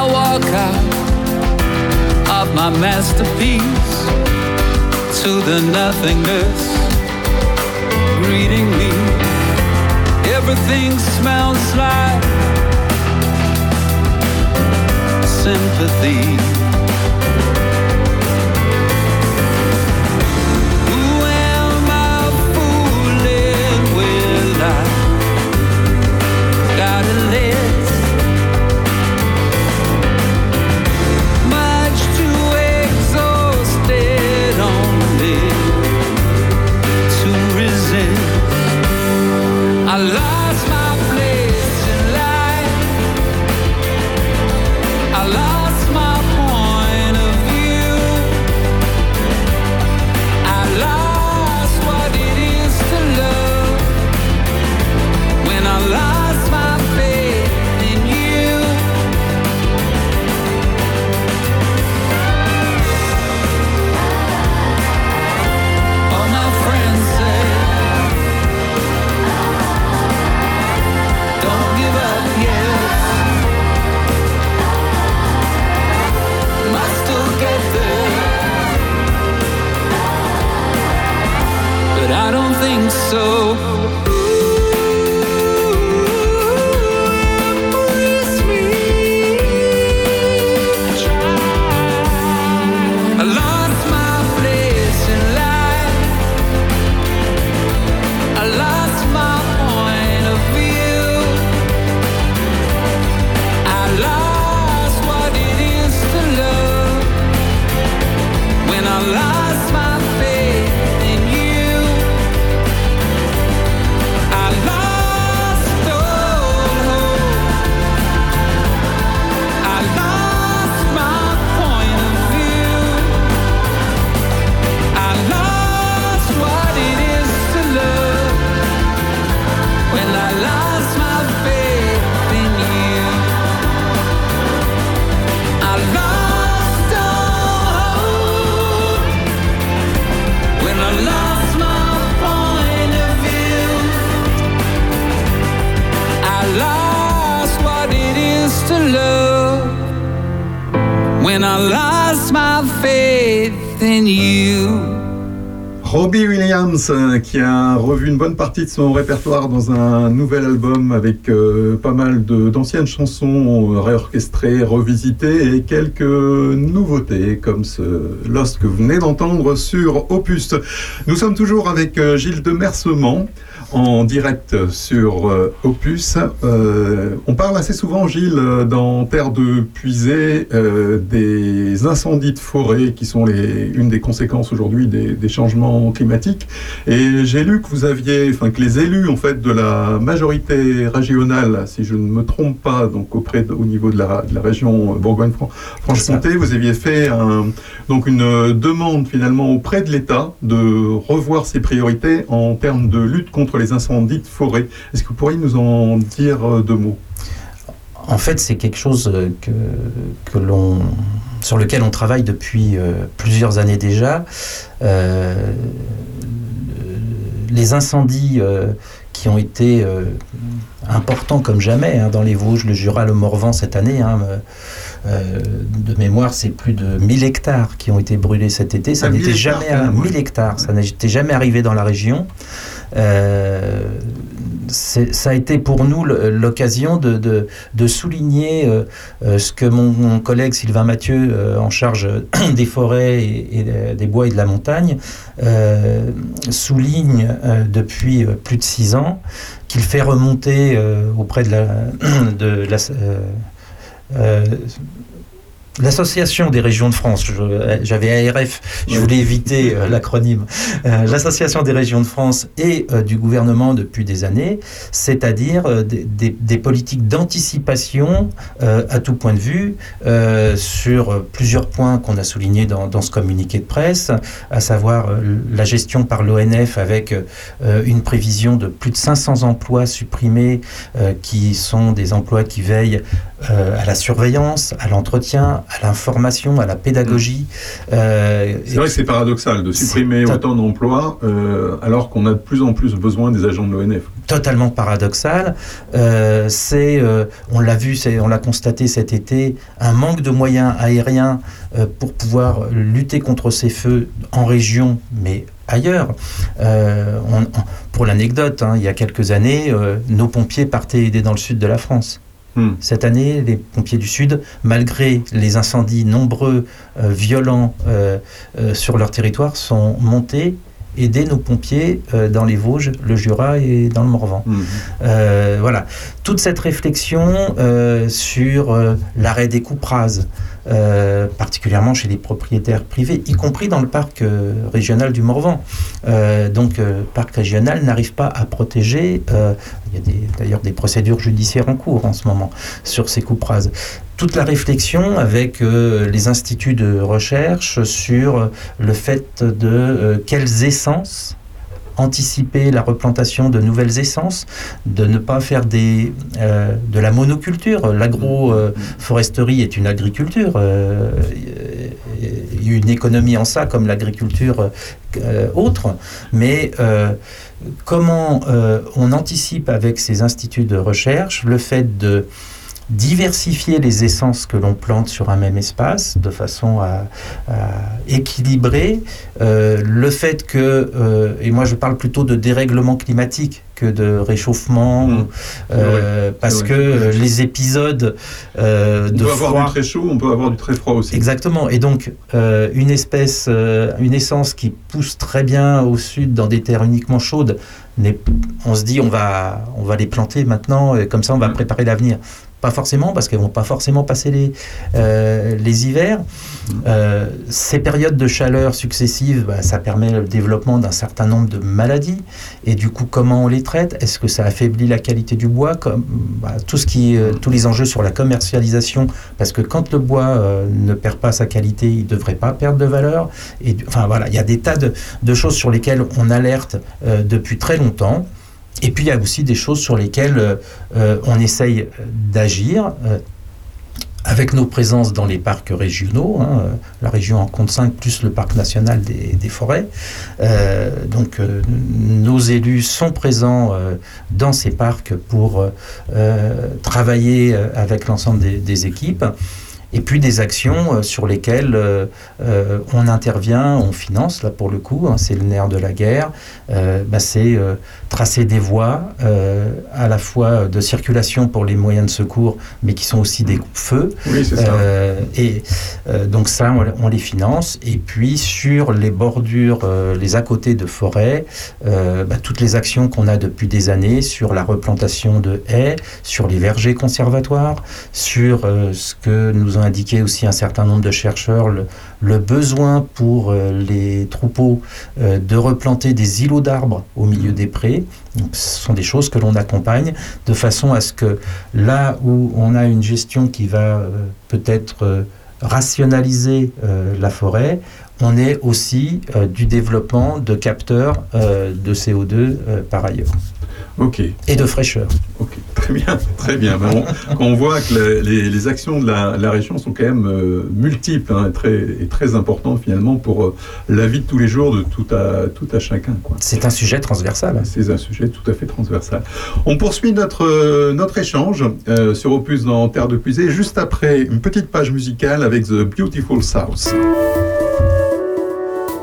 I walk out of my masterpiece to the nothingness greeting me. Everything smells like sympathy. Lost my faith in you. Robbie Williams euh, qui a revu une bonne partie de son répertoire dans un nouvel album avec euh, pas mal d'anciennes chansons euh, réorchestrées, revisitées et quelques nouveautés comme ce Lost que vous venez d'entendre sur Opus. Nous sommes toujours avec Gilles de Mercement en direct sur euh, Opus. Euh, on parle assez souvent, Gilles, dans Terre de Puisée, euh, des incendies de forêt qui sont une des conséquences aujourd'hui des, changements climatiques. Et j'ai lu que vous aviez, enfin que les élus en fait de la majorité régionale, si je ne me trompe pas, donc auprès de- au niveau de la, région Bourgogne-Franche-Comté, vous aviez fait donc une demande finalement auprès de l'État de revoir ses priorités en termes de lutte contre les incendies de forêt. Est-ce que vous pourriez nous en dire euh, deux mots? En fait, c'est quelque chose euh, que, que l'on, sur lequel on travaille depuis euh, plusieurs années déjà. Les incendies qui ont été importants comme jamais hein, dans les Vosges, le Jura, le Morvan cette année. hein, euh, de mémoire, c'est plus de 1000 hectares qui ont été brûlés cet été. Ça Ah, 1000 n'était jamais à carrément. 1000 hectares. Ça n'était jamais arrivé dans la région. Euh, ça a été pour nous l'occasion de, souligner euh, euh, ce que mon, collègue Sylvain Mathieu, euh, en charge des forêts et, des- bois et de la montagne, souligne depuis plus de six ans, qu'il fait remonter auprès de la, de la- L'association des régions de France, j'avais ARF, je voulais éviter euh, l'acronyme, Euh, l'association des régions de France et euh, du gouvernement depuis des années, c'est-à-dire des, politiques d'anticipation à tout point de vue sur plusieurs points qu'on a soulignés dans, dans ce communiqué de presse, à savoir la gestion par l'ONF avec une prévision de plus de 500 emplois supprimés qui sont des emplois qui veillent à la surveillance, à l'entretien, à l'information, à la pédagogie. Euh, C'est vrai que c'est paradoxal de supprimer autant d'emplois euh, alors qu'on a de plus en plus besoin des agents de l'ONF. totalement paradoxal. Euh, c'est, on l'a vu, on l'a constaté cet été, un manque de moyens aériens pour pouvoir lutter contre ces feux en région, mais ailleurs. On- on- pour l'anecdote, hein, il y a quelques années, nos pompiers partaient aider dans le sud de la France. Cette année, les pompiers du Sud, malgré les incendies nombreux, euh, violents euh, euh, sur leur territoire, sont montés aider nos pompiers dans les Vosges, le Jura et dans le Morvan. Euh, voilà. Toute cette réflexion sur l'arrêt des coupes rases, euh, particulièrement chez les propriétaires privés, y compris dans le parc euh, régional du Morvan. Euh, donc, le parc régional n'arrive pas à protéger. il y a d'ailleurs des procédures judiciaires en cours en ce moment sur ces coupes rases. Toute la réflexion avec les instituts de recherche sur le fait de quelles essences anticiper la replantation de nouvelles essences, de ne pas faire des, euh, de la monoculture. L'agroforesterie est une agriculture, euh, une économie en ça comme l'agriculture euh, autre, mais euh, comment on anticipe avec ces instituts de recherche le fait de diversifier les essences que l'on plante sur un même espace de façon à, à équilibrer euh, le fait que, euh, et moi je parle plutôt de dérèglement climatique que de réchauffement, ou, euh, parce que les épisodes euh, On de peut avoir froid... du très chaud, on peut avoir du très froid aussi. Exactement. Et donc, une espèce, une essence qui pousse très bien au sud dans des terres uniquement chaudes, on se dit on va, on va les planter maintenant, et comme ça on va préparer l'avenir. Pas forcément, parce qu'elles vont pas forcément passer les, euh, les hivers. Euh, ces périodes de chaleur successives, bah, ça permet le développement d'un certain nombre de maladies. Et du coup, comment on les traite? Est-ce que ça affaiblit la qualité du bois? Comme, bah, tout ce qui, euh, Tous les enjeux sur la commercialisation, parce que quand le bois ne perd pas sa qualité, il ne devrait pas perdre de valeur. Et, enfin voilà, il y a des tas de, de choses sur lesquelles on alerte depuis très longtemps. Et puis il y a aussi des choses sur lesquelles euh, on essaye d'agir. euh, avec nos présences dans les parcs régionaux, hein, euh, la région en compte 5 plus le parc national des, des forêts. Euh, donc euh, nos élus sont présents euh, dans ces parcs pour travailler avec l'ensemble des, des équipes. Et puis des actions euh, sur lesquelles euh, euh, on intervient, on finance, là pour le coup, hein, c'est le nerf de la guerre, bah, c'est tracer des voies à la fois de circulation pour les moyens de secours, mais qui sont aussi des feux. Oui, c'est ça. Et donc ça, on, on les finance. Et puis sur les bordures, les à côté de forêts, bah, toutes les actions qu'on a depuis des années sur la replantation de haies, sur les vergers conservatoires, sur euh, ce que nous indiqué aussi un certain nombre de chercheurs, le, besoin pour euh, les troupeaux euh, de replanter des îlots d'arbres au milieu des prés. Ce sont des choses que l'on accompagne de façon à ce que là où on a une gestion qui va euh, peut-être rationaliser la forêt, on est aussi euh, du développement de capteurs euh, de CO2 euh, par ailleurs. Ok. Et de fraîcheur. Ok, très bien, très bien. Ben, on, on voit que le- les, les actions de la, la région sont quand même multiples hein, et, très, et très importantes finalement pour la vie de tous les jours de tout à, tout à chacun. C'est un sujet transversal. C'est un sujet tout à fait transversal. On poursuit notre, notre échange sur Opus dans Terre de Puisée juste après une petite page musicale avec The Beautiful South.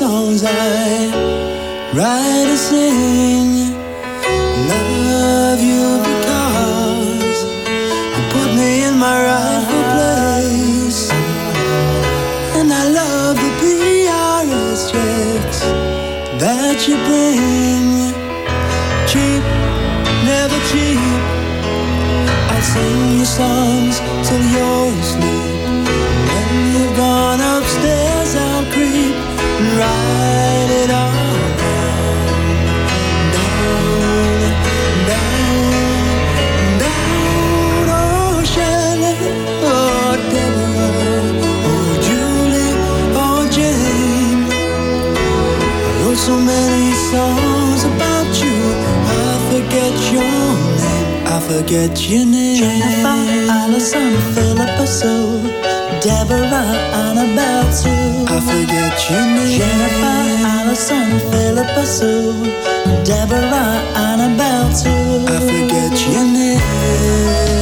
songs I write and sing. Forget your name. Jennifer, Allison, Philippa Sue, Deborah, Annabelle Sue. I forget your name. Jennifer, Allison, Philippa Sue, Deborah, Annabelle Sue. I forget your name.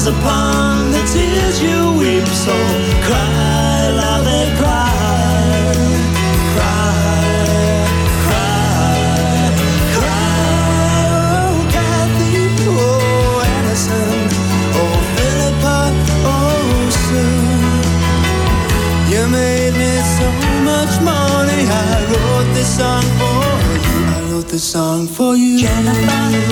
Upon the tears you weep. So cry, love it, cry, cry, cry, cry. Oh, oh, oh, oh, Sue. You made me so much money. I wrote this song for you. I wrote this song for you. Jennifer,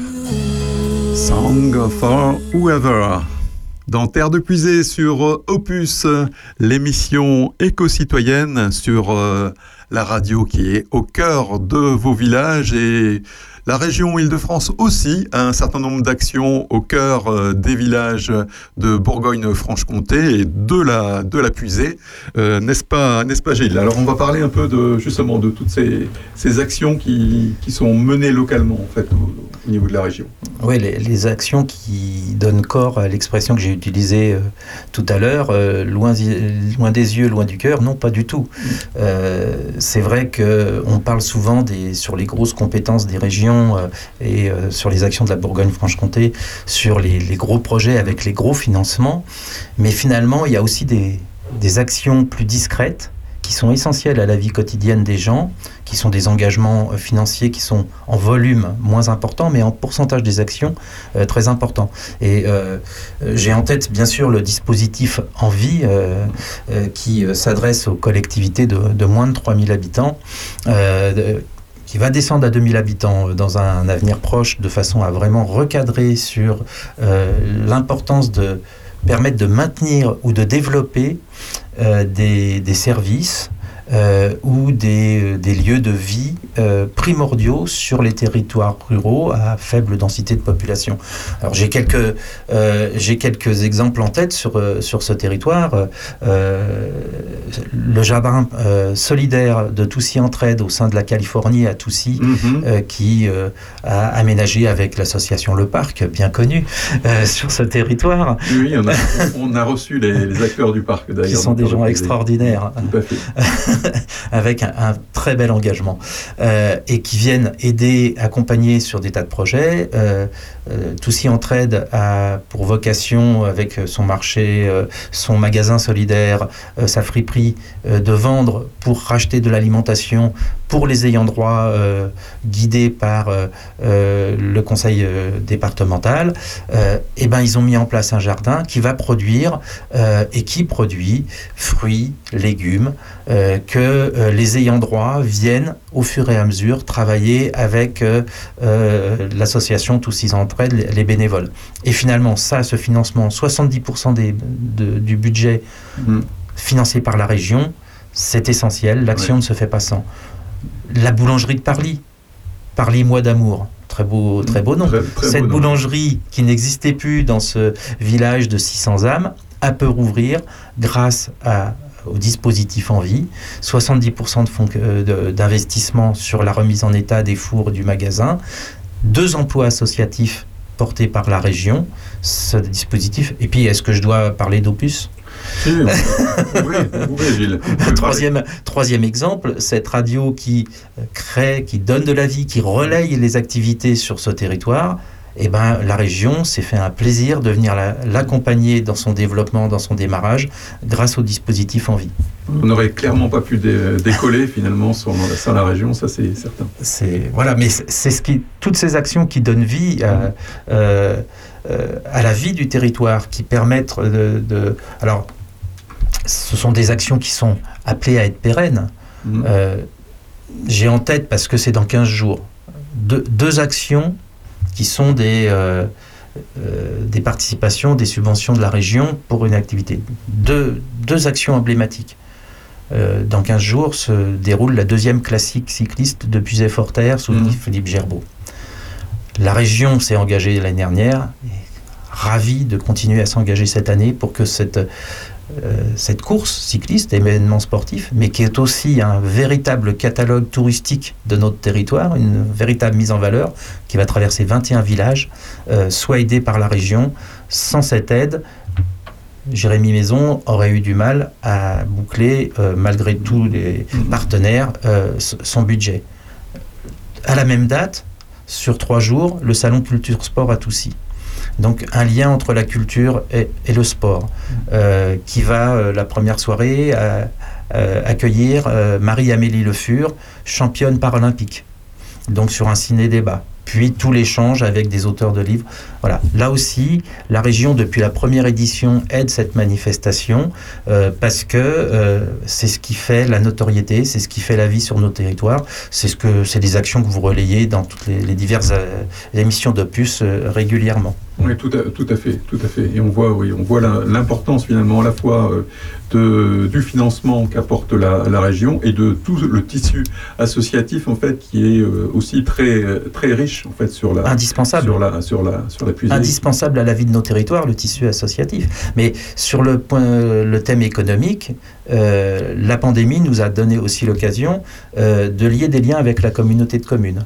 Song for. Dans Terre de Puisée sur euh, Opus, l'émission éco-citoyenne sur euh, la radio qui est au cœur de vos villages et La région Île-de-France aussi a un certain nombre d'actions au cœur euh, des villages de Bourgogne-Franche-Comté et de la, de la. Euh, n'est-ce pas, n'est-ce pas Gilles? Alors on va parler un peu de, justement de toutes ces, ces actions qui, qui sont menées localement en fait au, au niveau de la région. Oui, les, actions qui donnent corps à l'expression que j'ai utilisée euh, tout à l'heure, loin, loin des yeux, loin du cœur, non, pas du tout. C'est vrai qu'on parle souvent des, sur les grosses compétences des régions euh, et euh, sur les actions de la Bourgogne-Franche-Comté, sur les, gros projets avec les gros financements, mais finalement, il y a aussi des, actions plus discrètes qui sont essentielles à la vie quotidienne des gens, qui sont des engagements euh, financiers qui sont en volume moins important, mais en pourcentage des actions très important. Et j'ai en tête bien sûr le dispositif Envie qui s'adresse aux collectivités de, de moins de 3000 habitants. Qui va descendre à 2000 habitants euh, dans un avenir proche de façon à vraiment recadrer sur euh, l'importance de permettre de maintenir ou de développer euh, des services euh, ou des, des lieux de vie euh, primordiaux sur les territoires ruraux à faible densité de population. Alors j'ai quelques, euh, j'ai quelques exemples en tête sur, euh, sur ce territoire. Euh, le jardin euh, solidaire de Toussy Entraide au sein de la Californie à Toussy, euh, qui euh, a aménagé avec l'association Le Parc, bien connue, euh, sur ce territoire. Oui, on a, on a reçu les, les acteurs du parc d'ailleurs. Qui sont des gens extraordinaires. Tout à fait. avec un, très bel engagement euh, et qui viennent aider, accompagner sur des tas de projets. Euh, euh, Toussy Entraide a pour vocation, avec son marché, euh, son magasin solidaire, euh, sa friperie, de vendre pour racheter de l'alimentation pour les ayants droit guidés par le conseil départemental. Et ben ils ont mis en place un jardin qui va produire et qui produit fruits, légumes, que les ayants droit viennent au fur et à mesure travailler avec l'association Tous Six Les, les bénévoles. Et finalement, ça, ce financement, 70% des, de- du budget financé par la région, c'est essentiel. L'action ne se fait pas sans. La boulangerie de Parly, Parly Mois d'amour. Très beau, très beau nom. Très- très Cette beau nom. boulangerie qui n'existait plus dans ce village de 600 âmes a pu rouvrir grâce à- au dispositif en vie. 70% de fonds euh, d'investissement sur la remise en état des fours du magasin. Deux emplois associatifs portés par la région, ce dispositif. Et puis, est-ce que je dois parler d'Opus? Oui, pouvez, Gilles. Troisième, troisième exemple, cette radio qui crée, qui donne de la vie, qui relaye les activités sur ce territoire, eh ben, la région s'est fait un plaisir de venir la- l'accompagner dans son développement, dans son démarrage, grâce au dispositif en vie. On n'aurait clairement pas pu dé- décoller finalement sans, sans la région, ça c'est certain. Voilà, mais c'est ce qui, toutes ces actions qui donnent vie euh, euh, euh, à la vie du territoire, qui permettent de, de- alors, ce sont des actions qui sont appelées à être pérennes. Euh, J'ai en tête parce que c'est dans 15 jours deux, deux actions qui sont des euh, euh, des participations, des subventions de la région pour une activité. Deux, deux actions emblématiques. Euh, dans 15 jours se déroule la deuxième classique cycliste de Puisay-Forterre sous Philippe Gerbeau. La région s'est engagée l'année dernière, et ravie de continuer à s'engager cette année pour que cette, cette course cycliste, événement sportif, mais qui est aussi un véritable catalogue touristique de notre territoire, une véritable mise en valeur, qui va traverser 21 villages, euh, soit aidée par la région. Sans cette aide, Jérémy Maison aurait eu du mal à boucler, euh, malgré tous les partenaires, euh, son budget. À la même date, sur trois jours, le salon Culture Sport à Toussy. Donc un lien entre la culture et, et le sport, euh, qui va, euh, la première soirée, à- euh, accueillir Marie-Amélie Le Fur, championne paralympique, donc sur un ciné-débat. Puis tout l'échange avec des auteurs de livres. Voilà. Là aussi, la région, depuis la première édition, aide cette manifestation parce que c'est ce qui fait la notoriété, c'est ce qui fait la vie sur nos territoires. C'est ce que c'est des actions que vous relayez dans toutes les, les diverses émissions d'Opus régulièrement. Oui, tout à, tout à fait, tout à fait. Et on voit, oui, on voit l'importance finalement à la fois euh, de, du financement qu'apporte la, la région et de tout le tissu associatif en fait qui est euh, aussi très très riche en fait sur la Indispensable. sur la sur la sur la puiserie. indispensable à la vie de nos territoires, le tissu associatif. Mais sur le, point, le thème économique, euh, la pandémie nous a donné aussi l'occasion euh, de lier des liens avec la communauté de communes.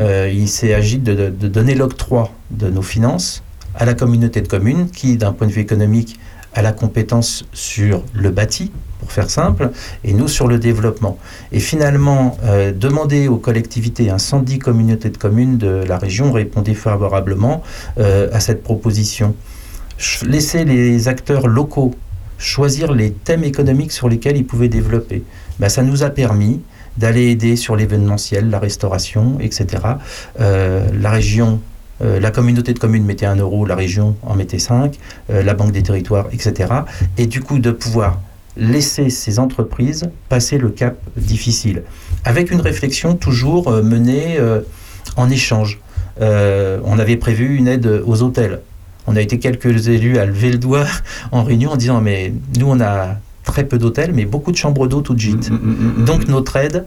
Euh, il s'est agi de, de- de donner l'octroi de nos finances à la communauté de communes qui, d'un point de vue économique, a la compétence sur le bâti, pour faire simple, et nous sur le développement. Et finalement, euh, demander aux collectivités, un 110 communautés de communes de la région répondait favorablement euh, à cette proposition. Laisser les acteurs locaux choisir les thèmes économiques sur lesquels ils pouvaient développer. Ben, ça nous a permis d'aller aider sur l'événementiel, la restauration, etc. Euh, la région, euh, la communauté de communes mettait 1 euro, la région en mettait 5, euh, la Banque des territoires, etc. Et du coup, de pouvoir laisser ces entreprises passer le cap difficile, avec une réflexion toujours euh, menée en échange. On avait prévu une aide aux hôtels. On a été quelques élus à lever le doigt en réunion en disant mais nous on a très peu d'hôtels mais beaucoup de chambres d'hôtes ou de gîtes. Donc notre aide,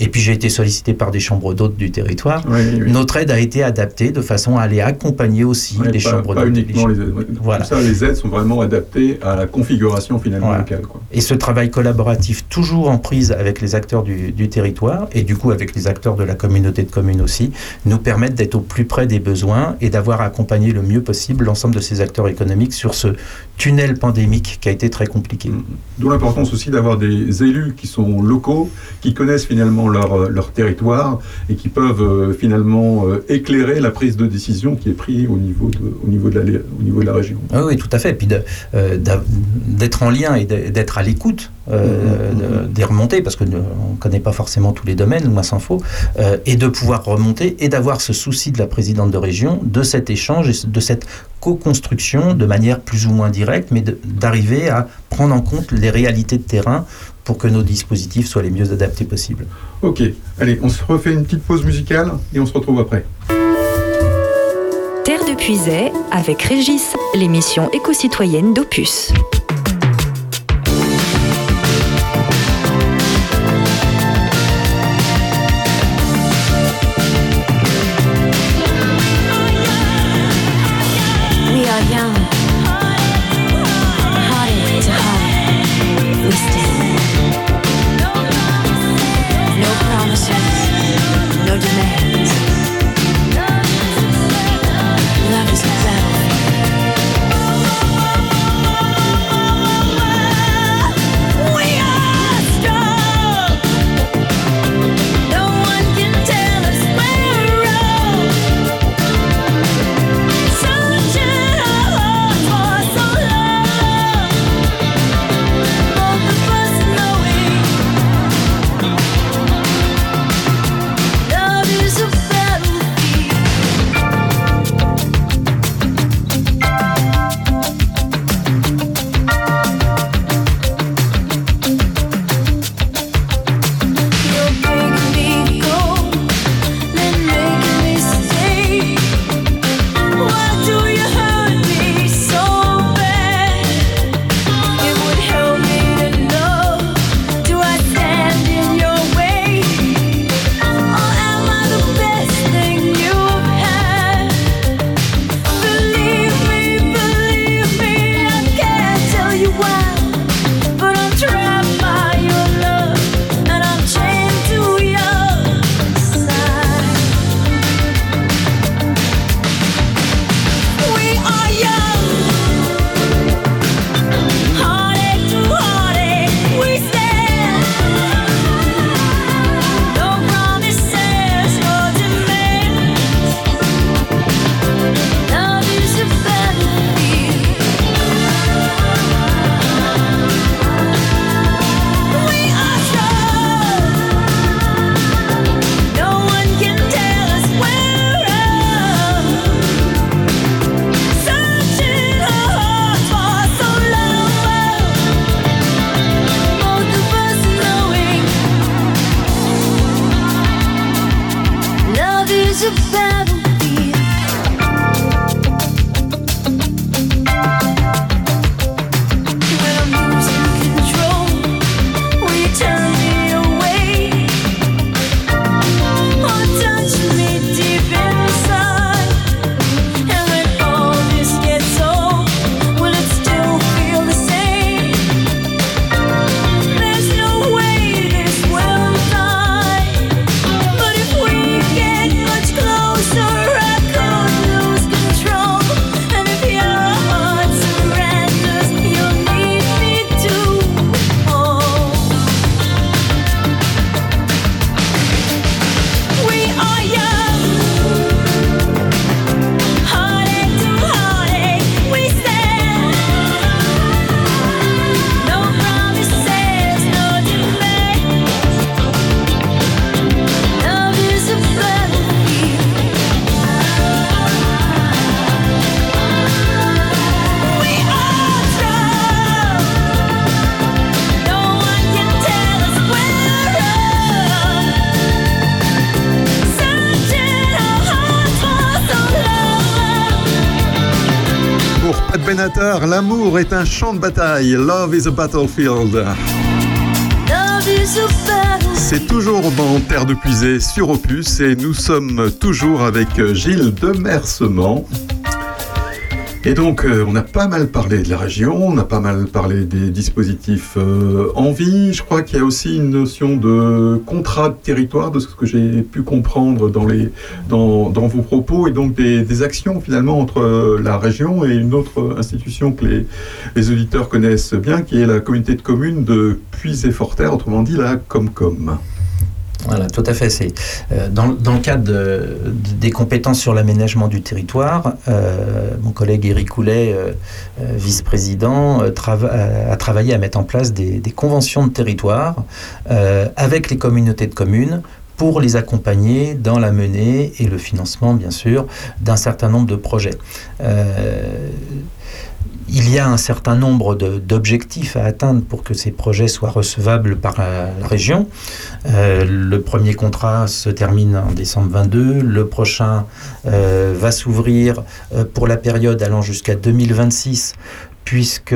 et puis j'ai été sollicité par des chambres d'hôtes du territoire, notre aide a été adaptée de façon à aller accompagner aussi les pas, chambres d'hôtes. uniquement les- aides. Voilà. Ça, les aides sont vraiment adaptées à la configuration finalement Voilà. locale. Quoi. Et ce travail collaboratif, toujours en prise avec les acteurs du, du territoire et du coup avec les acteurs de la communauté de communes aussi, nous permettent d'être au plus près des besoins et d'avoir accompagné le mieux possible l'ensemble de ces acteurs économiques sur ce tunnel pandémique qui a été très compliqué. D'où l'importance aussi d'avoir des élus qui sont locaux, qui connaissent finalement leur, euh, leur territoire et qui peuvent euh, finalement euh, éclairer la prise de décision qui est prise au niveau de, au niveau de, la, au niveau de la région. Ah oui, tout à fait. Et puis d'être en lien et d'être à l'écoute euh, de- des remontées, parce qu'on ne connaît pas forcément tous les domaines, loin s'en faut, euh, et de pouvoir remonter et d'avoir ce souci de la présidente de région, de cet échange et de cette co-construction de manière plus ou moins directe, mais d'arriver à prendre en compte les réalités de terrain pour que nos dispositifs soient les mieux adaptés possibles. Ok, allez, on se refait une petite pause musicale et on se retrouve après. Terre de Puisay avec Régis, l'émission éco-citoyenne d'Opus. L'amour est un champ de bataille. Love is a battlefield. C'est toujours dans Terre de Puisée sur Opus et nous sommes toujours avec Gilles Demersement. Et donc, euh, on a pas mal parlé de la région, on a pas mal parlé des dispositifs euh, en vie. Je crois qu'il y a aussi une notion de contrat de territoire, de ce que j'ai pu comprendre dans, les, dans, dans vos propos, et donc des, des actions finalement entre euh, la région et une autre institution que les, les auditeurs connaissent bien, qui est la communauté de communes de Puisé-Forterre, autrement dit la Comcom. Voilà, tout à fait. C'est euh, dans, le cadre de, de, des compétences sur l'aménagement du territoire. Euh, mon collègue Éric Coulet, euh, vice-président, a travaillé à mettre en place des, des conventions de territoire avec les communautés de communes pour les accompagner dans la menée et le financement, bien sûr, d'un certain nombre de projets il y a un certain nombre d'objectifs à atteindre pour que ces projets soient recevables par la, région. Euh, le premier contrat se termine en décembre 22, le prochain euh, va s'ouvrir euh, pour la période allant jusqu'à 2026, puisque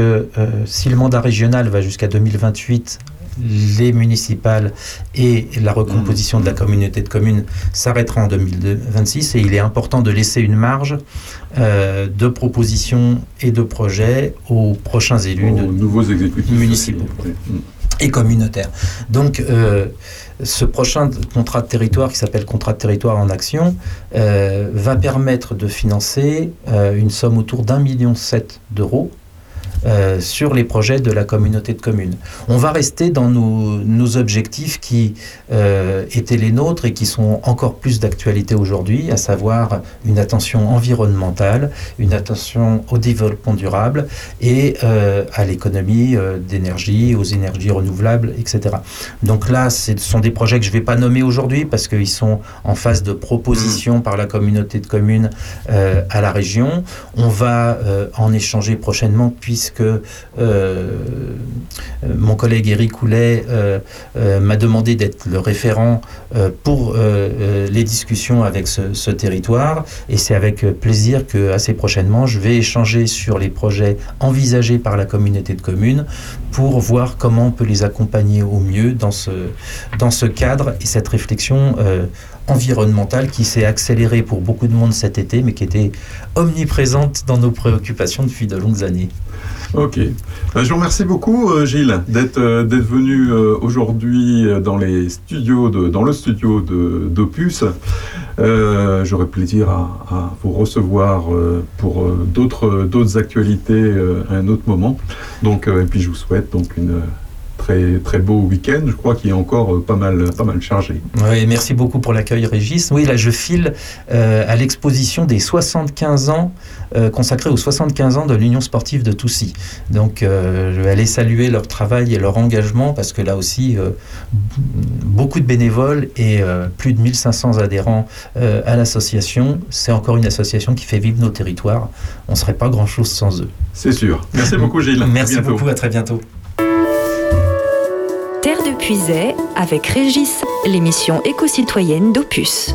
si le mandat régional va jusqu'à 2028, les municipales et la recomposition de la communauté de communes s'arrêtera en 2026 et il est important de laisser une marge euh, de propositions et de projets aux prochains élus aux de nouveaux exécutifs municipaux et communautaires. Donc euh, ce prochain contrat de territoire qui s'appelle contrat de territoire en action euh, va permettre de financer une somme autour d'un million sept d'euros euh, sur les projets de la communauté de communes. On va rester dans nos, objectifs qui euh, étaient les nôtres et qui sont encore plus d'actualité aujourd'hui, à savoir une attention environnementale, une attention au développement durable et euh, à l'économie d'énergie, aux énergies renouvelables, etc. Donc là, ce sont des projets que je ne vais pas nommer aujourd'hui parce qu'ils sont en phase de proposition par la communauté de communes à la région. On va en échanger prochainement puisque que euh, mon collègue Éric Coulet euh, euh, m'a demandé d'être le référent euh, pour euh, euh, les discussions avec ce, territoire et c'est avec plaisir que assez prochainement je vais échanger sur les projets envisagés par la communauté de communes pour voir comment on peut les accompagner au mieux dans ce, dans ce cadre et cette réflexion euh, environnementale qui s'est accélérée pour beaucoup de monde cet été, mais qui était omniprésente dans nos préoccupations depuis de longues années. Ok. Euh, je vous remercie beaucoup, euh, Gilles, d'être euh, venu aujourd'hui dans les studios dans le studio d'Opus. Euh, J'aurai plaisir à, vous recevoir pour d'autres d'autres actualités à un autre moment. Donc, et puis je vous souhaite donc une très, très beau week-end. Je crois qu'il est encore pas mal, pas mal chargé. Oui, merci beaucoup pour l'accueil, Régis. Oui, là, je file euh, à l'exposition des 75 ans euh, consacrés aux 75 ans de l'Union sportive de Toussy. Donc, euh, je vais aller saluer leur travail et leur engagement parce que là aussi, euh, beaucoup de bénévoles et euh, plus de 1500 adhérents euh, à l'association. C'est encore une association qui fait vivre nos territoires. On ne serait pas grand-chose sans eux. C'est sûr. Merci beaucoup, Gilles. Merci à beaucoup. À très bientôt. Puisay avec Régis, l'émission éco-citoyenne d'Opus.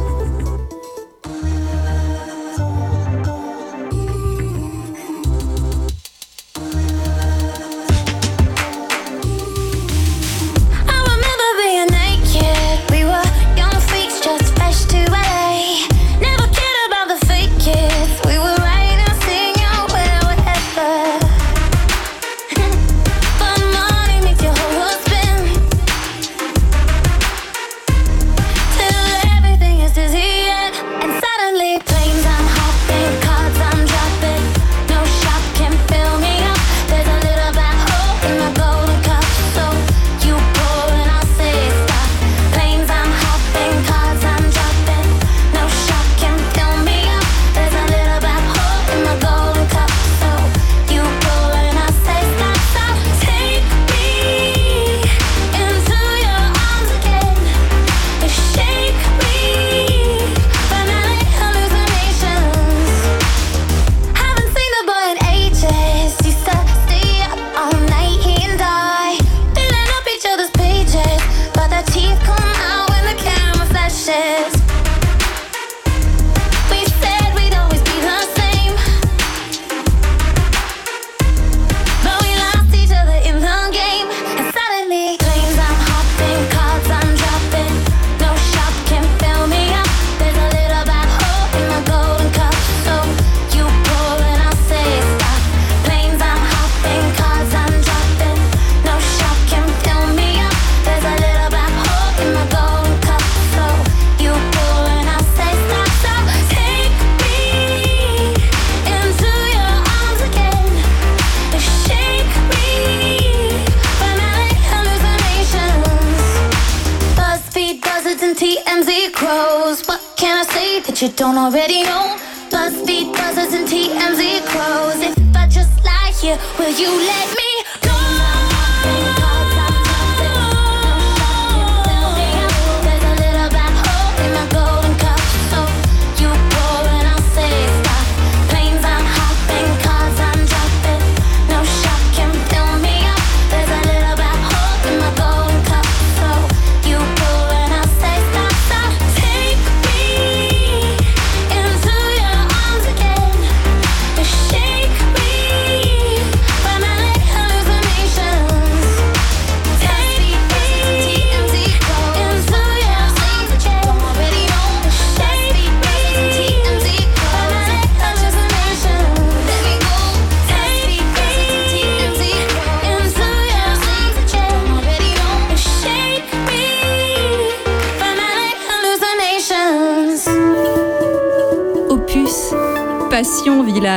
Already know?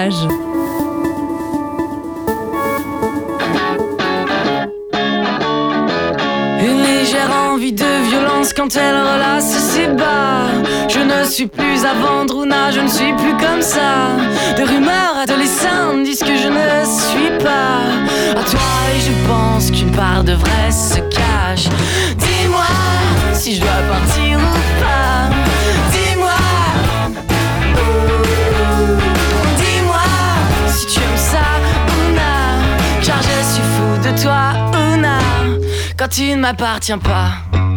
Une légère envie de violence quand elle relasse ses bas. Je ne suis plus à vendre ou je ne suis plus comme ça. Des rumeurs adolescentes disent que je ne suis pas à toi et je pense qu'une part de vrai se cache. Dis-moi si je dois partir Quand tu ne m'appartiens pas. Une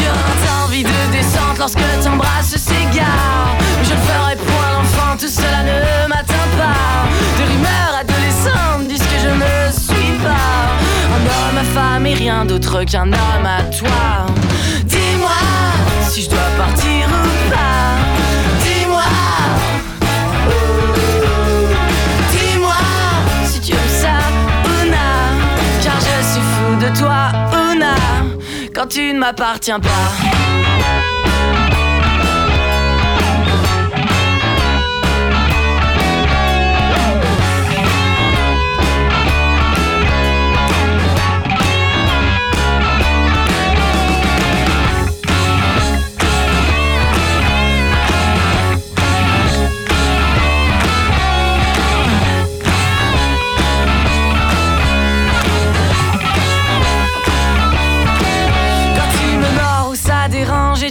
violente envie de descente lorsque ton bras s'égare. Je ne ferai point l'enfant, tout cela ne m'atteint pas. Des rumeurs adolescentes disent que je ne suis pas un homme à femme et rien d'autre qu'un homme à toi. Dis-moi si je dois partir ou pas. Quand tu ne m'appartiens pas.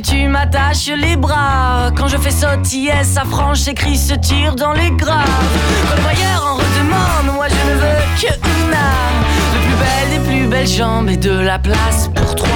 Tu m'attaches les bras. Quand je fais sautiller sa frange, ses cris se tirent dans les graves Quand le voyeur en redemande, moi je ne veux que Una De plus belle des plus belles jambes et de la place pour trois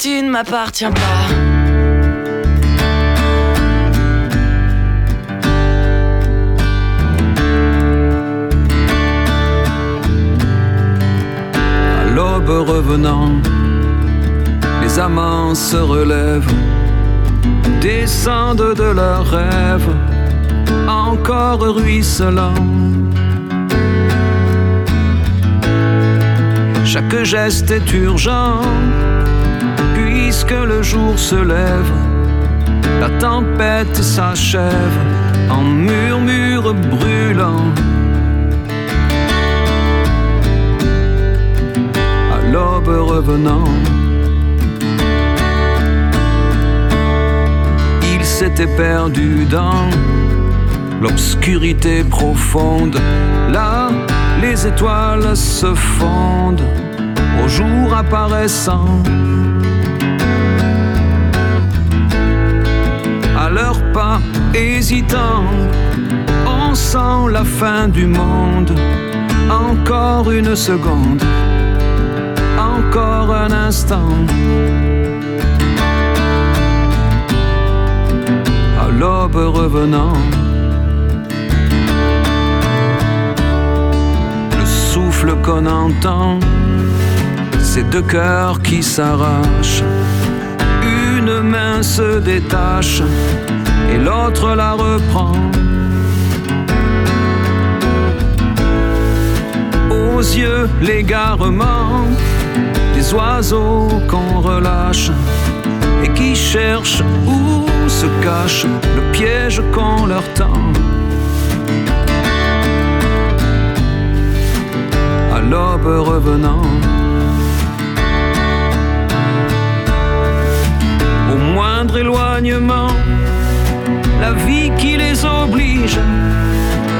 tu ne m'appartiens pas. À l'aube revenant, les amants se relèvent, descendent de leurs rêves, encore ruisselants. Chaque geste est urgent, puisque le jour se lève, la tempête s'achève en murmure brûlant. À l'aube revenant, il s'était perdu dans l'obscurité profonde. Là, les étoiles se fondent au jour apparaissant. Pas hésitants, on sent la fin du monde. Encore une seconde, encore un instant. À l'aube revenant, le souffle qu'on entend, ces deux cœurs qui s'arrachent se détache et l'autre la reprend. Aux yeux, l'égarement des oiseaux qu'on relâche et qui cherchent où se cache le piège qu'on leur tend. À l'aube revenant, éloignement, la vie qui les oblige,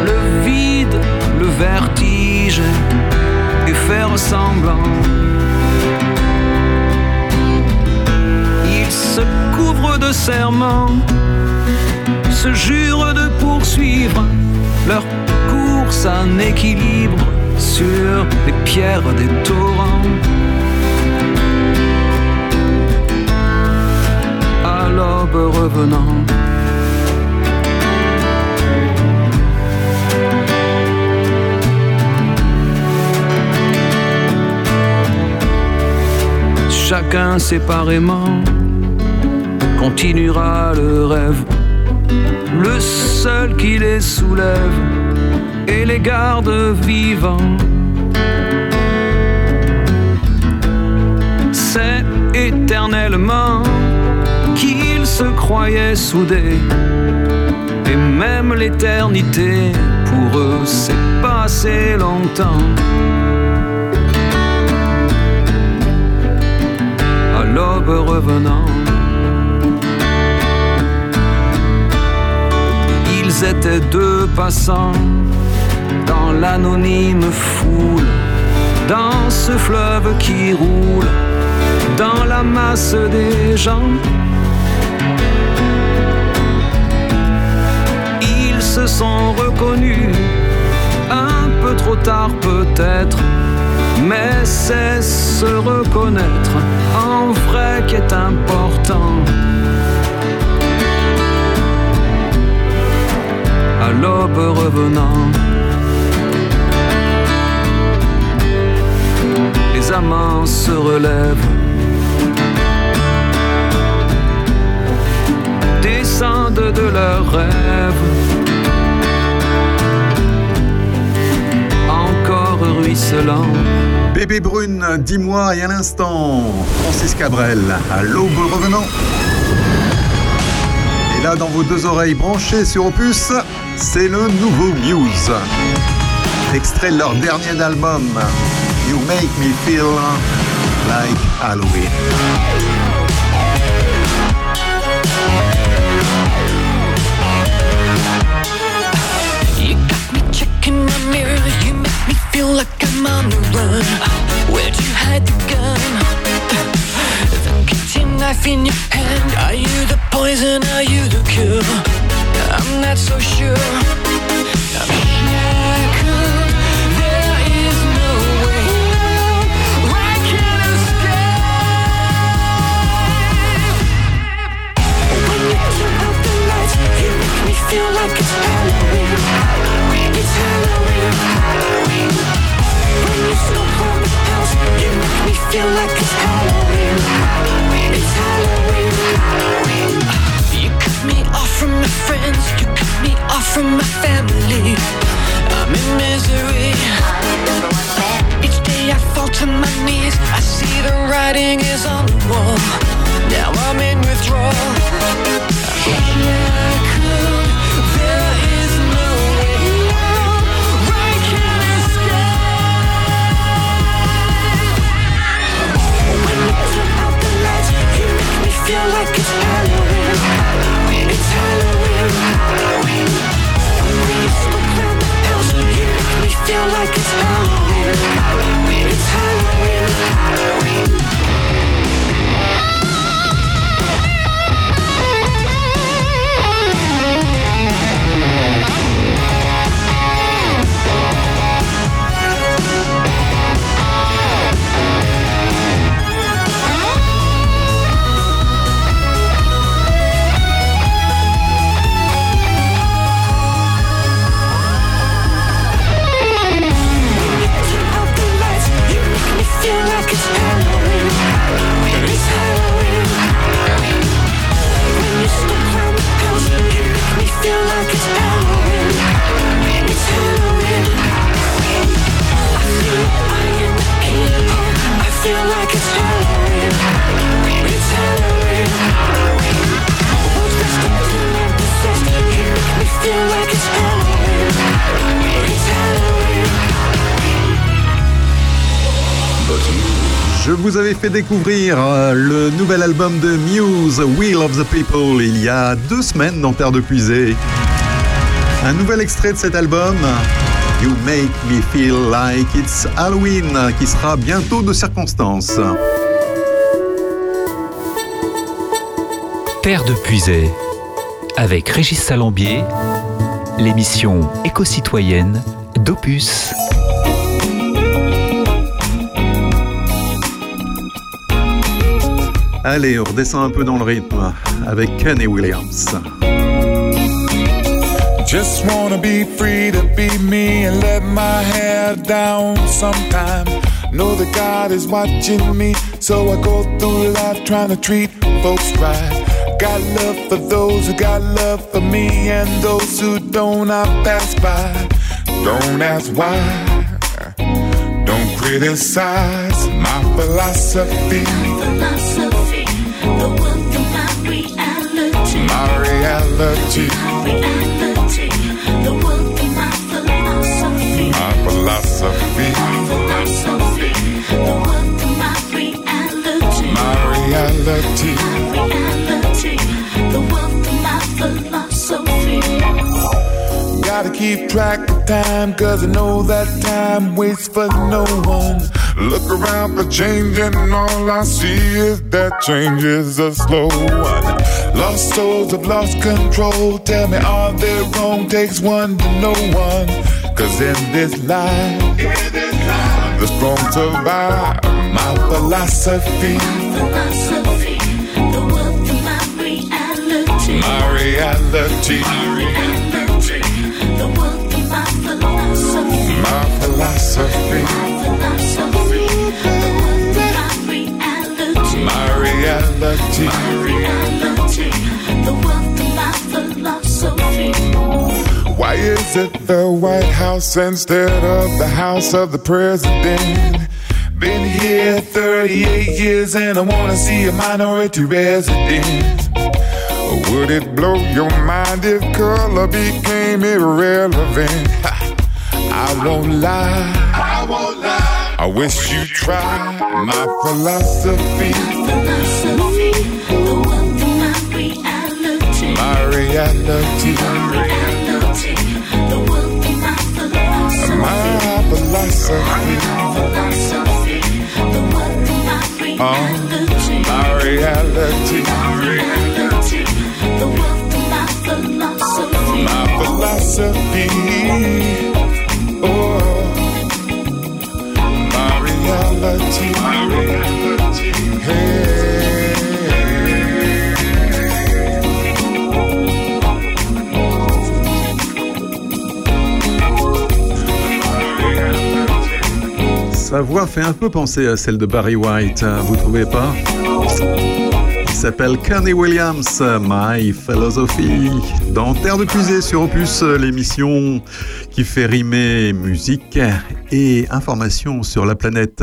le vide, le vertige, et faire semblant. Ils se couvrent de serments, se jurent de poursuivre leur course en équilibre sur les pierres des torrents. Chacun séparément continuera le rêve, le seul qui les soulève et les garde vivants. C'est éternellement qu'ils se croyaient soudés. Et même l'éternité, pour eux, c'est passé longtemps. À l'aube revenant. Ils étaient deux passants dans l'anonyme foule, dans ce fleuve qui roule, dans la masse des gens. Sont reconnus, un peu trop tard peut-être, mais c'est se reconnaître en vrai qui est important. À l'aube revenant. les amants se relèvent. Descendent de leurs rêves. Bébé Brune, dis-moi et à l'instant, Francis Cabrel, à l'aube revenant. Et là, dans vos deux oreilles branchées sur Opus, c'est le nouveau Muse. Extrait de leur dernier album, You Make Me Feel Like Halloween. Like I'm on the run. Where'd you hide the gun? The kitchen knife in your hand. Are you the poison? Are you the cure? I'm not so sure. I'm like it's Halloween. It's Halloween. You cut me off from my friends, you cut me off from my family. I'm in misery. Each day I fall to my knees. I see the writing is on the wall. Now I'm in withdrawal. Feel like it's Halloween. It's Halloween. Halloween. When smoke around the house, you feel like it's Halloween. It's Halloween. Halloween. Vous avez fait découvrir euh, le nouvel album de Muse, Wheel of the People, il y a deux semaines dans Terre de Puisée. Un nouvel extrait de cet album, You Make Me Feel Like It's Halloween, qui sera bientôt de circonstance. Terre de Puisée, avec Régis Salambier, l'émission éco-citoyenne d'Opus. Allez, on redescend un peu dans le rythme avec Kenny Williams. Just wanna be free to be me and let my hair down sometime. Know that God is watching me, so I go through life trying to treat folks right. Got love for those who got love for me, and those who don't, I pass by. Don't ask why, don't criticize my philosophy. philosophy, the world of my reality. My reality, reality, the world of my philosophy. my philosophy, philosophy, the world of my reality. my reality. reality, the world of my philosophy. Gotta keep track of time, cause I know that time waits for no one. Look around for change, and all I see is that change is a slow one. Lost souls have lost control. Tell me, are they wrong? Takes one to know one. Cause in this life, the strong survive. My philosophy, Philosophy, the world of my reality. my reality, reality, the world of my philosophy. my philosophy, My Philosophy, reality. reality, the world of my philosophy. Why is it the White House instead of the House of the President? Been here 38 years and I wanna see a minority resident. Would it blow your mind if color became irrelevant? I won't lie. I won't lie. I wish you tried my philosophy. Philosophy, My reality. the world of my philosophy. My philosophy. the world of my reality. My reality. the world of my philosophy. My philosophy. Oh, my reality. My reality. Hey. Sa voix fait un peu penser à celle de Barry White, hein, vous trouvez pas? Il s'appelle Kenny Williams, My Philosophy. Dans Terre de Puisée sur Opus, l'émission qui fait rimer musique et information sur la planète.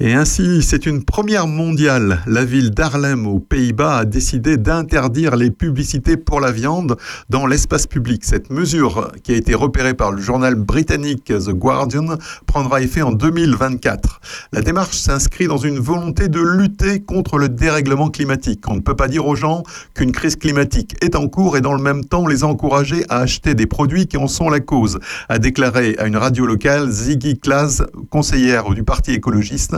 Et ainsi, c'est une première mondiale. La ville d'Harlem aux Pays-Bas a décidé d'interdire les publicités pour la viande dans l'espace public. Cette mesure, qui a été repérée par le journal britannique The Guardian, prendra effet en 2024. La démarche s'inscrit dans une volonté de lutter contre le dérèglement climatique. On ne peut pas dire aux gens qu'une crise climatique est en cours et dans le même temps les encourager à acheter des produits qui en sont la cause, a déclaré à une radio locale Ziggy Klaas, conseillère du Parti écologiste.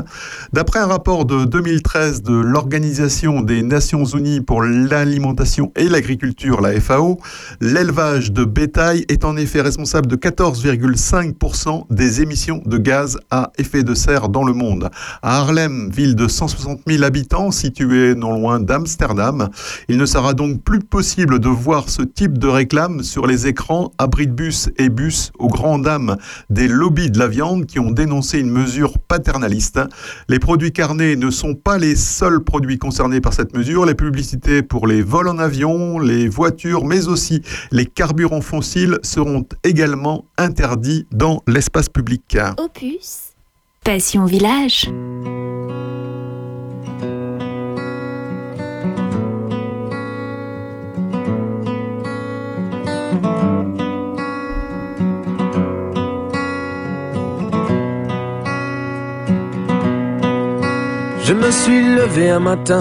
D'après un rapport de 2013 de l'Organisation des Nations Unies pour l'alimentation et l'agriculture, la FAO, l'élevage de bétail est en effet responsable de 14,5% des émissions de gaz à effet de serre dans le monde. À Harlem, ville de 160 000 habitants située non loin d'Amsterdam, il ne sera donc plus possible de voir ce type de réclame sur les écrans abris de bus et bus aux grandes dames des lobbies de la viande qui ont dénoncé une mesure paternaliste. Les produits carnés ne sont pas les seuls produits concernés par cette mesure. Les publicités pour les vols en avion, les voitures, mais aussi les carburants fossiles seront également interdits dans l'espace public. Opus, Passion Village. Je me suis levé un matin,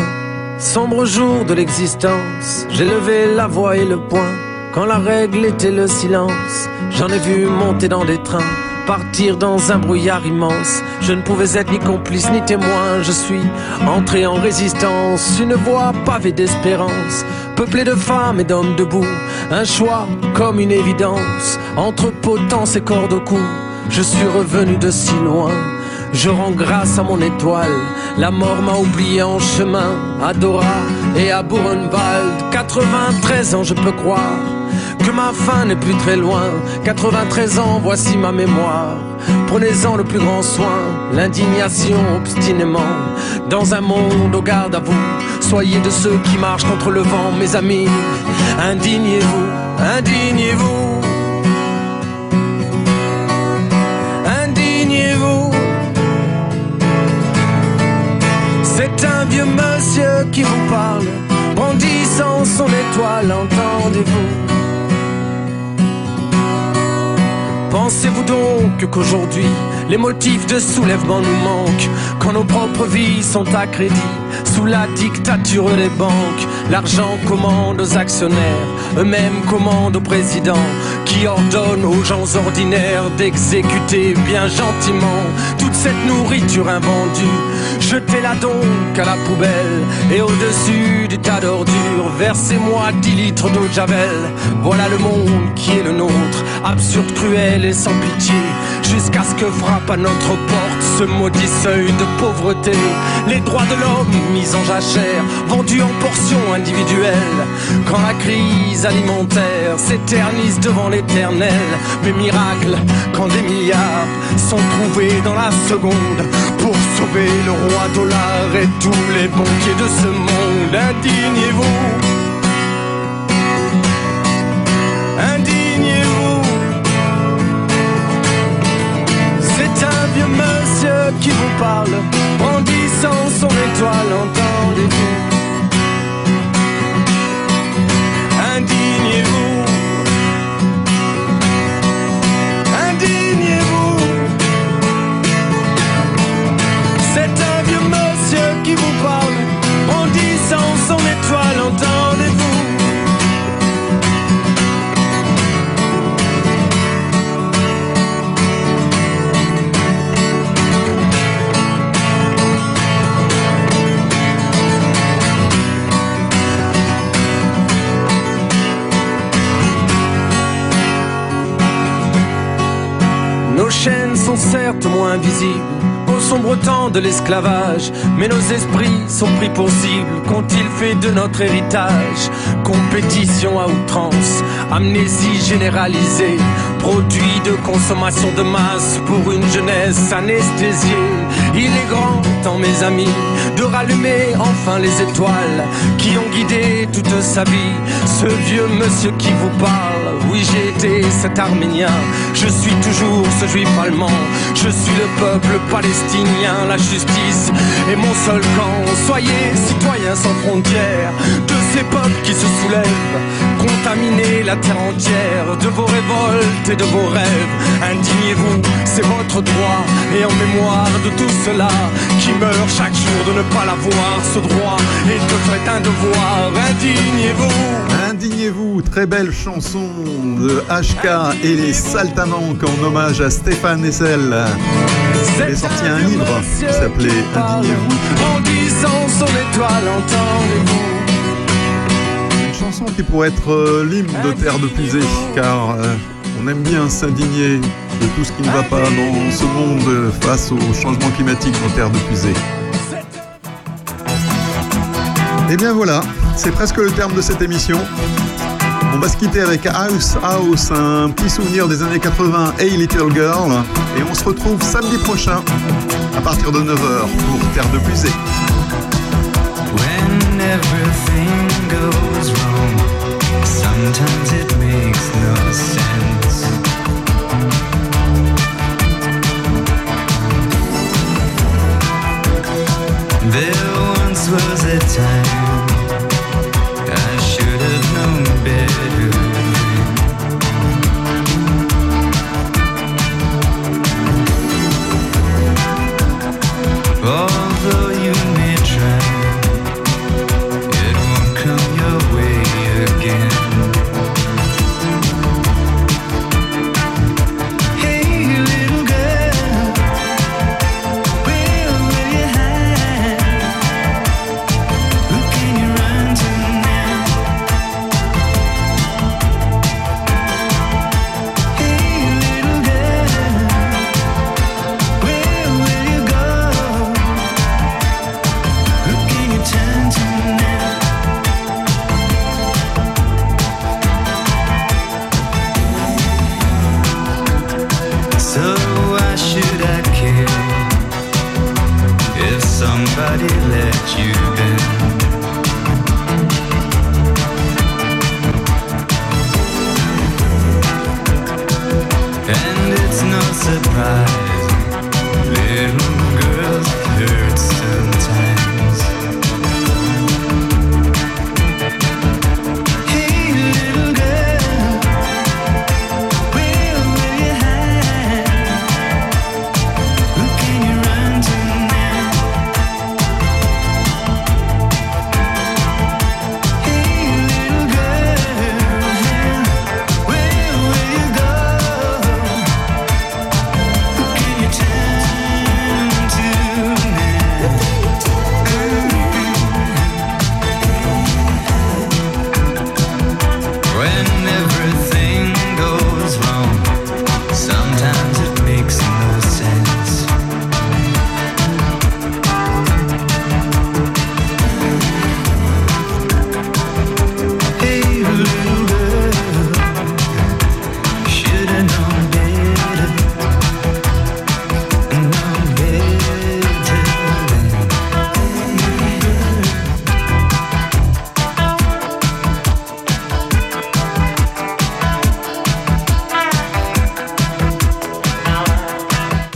sombre jour de l'existence. J'ai levé la voix et le poing quand la règle était le silence. J'en ai vu monter dans des trains, partir dans un brouillard immense. Je ne pouvais être ni complice ni témoin. Je suis entré en résistance, une voie pavée d'espérance, peuplée de femmes et d'hommes debout. Un choix comme une évidence entre potence et corde au cou. Je suis revenu de si loin. Je rends grâce à mon étoile. La mort m'a oublié en chemin à Dora et à Buchenwald. 93 ans, je peux croire que ma fin n'est plus très loin. 93 ans, voici ma mémoire. Prenez-en le plus grand soin, l'indignation obstinément. Dans un monde au garde à vous, soyez de ceux qui marchent contre le vent, mes amis. Indignez-vous. Indignez-vous. Monsieur qui vous parle, brandissant son étoile, entendez-vous. Pensez-vous donc qu'aujourd'hui, les motifs de soulèvement nous manquent, quand nos propres vies sont à crédit, sous la dictature des banques, l'argent commande aux actionnaires, eux-mêmes commandent au président, qui ordonne aux gens ordinaires d'exécuter bien gentiment toute cette nourriture invendue. Jetez-la donc à la poubelle et au-dessus du tas d'ordures, versez-moi 10 litres d'eau de javel. Voilà le monde qui est le nôtre, absurde, cruel et sans pitié, jusqu'à ce que frappe à notre porte ce maudit seuil de pauvreté. Les droits de l'homme mis en jachère, vendus en portions individuelles. Quand la crise alimentaire s'éternise devant l'éternel, mais miracle, quand des milliards sont trouvés dans la seconde pour sauver le roi dollar et tous les banquiers de ce monde. Indignez-vous. Son étoile, certes moins visibles au sombre temps de l'esclavage, mais nos esprits sont pris pour cible. Qu'ont-ils fait de notre héritage Compétition à outrance, amnésie généralisée, produit de consommation de masse pour une jeunesse anesthésiée. Il est grand temps, mes amis, de rallumer enfin les étoiles qui ont guidé toute sa vie. Ce vieux monsieur qui vous parle, oui j'ai été cet Arménien, je suis toujours ce juif allemand, je suis le peuple palestinien, la justice est mon seul camp. Soyez citoyens sans frontières de ces peuples qui se soulèvent, contaminez la terre entière de vos révoltes de vos rêves. Indignez-vous, c'est votre droit, et en mémoire de tout cela qui meurt chaque jour de ne pas l'avoir, ce droit est de fait un devoir. Indignez-vous. Indignez-vous, très belle chanson de HK et les Saltamanques en hommage à Stéphane Hessel. Il est sorti un livre qui s'appelait Indignez-vous. Brandissant son étoile, entendez-vous Une chanson qui pourrait être euh, l'hymne de Terre de Pusée, car euh, on aime bien s'indigner de tout ce qui ne va pas dans ce monde face au changement climatique en Terre de Pusée. Et bien voilà, c'est presque le terme de cette émission. On va se quitter avec House House, un petit souvenir des années 80, Hey Little Girl. Et on se retrouve samedi prochain à partir de 9h pour Terre de everything 在。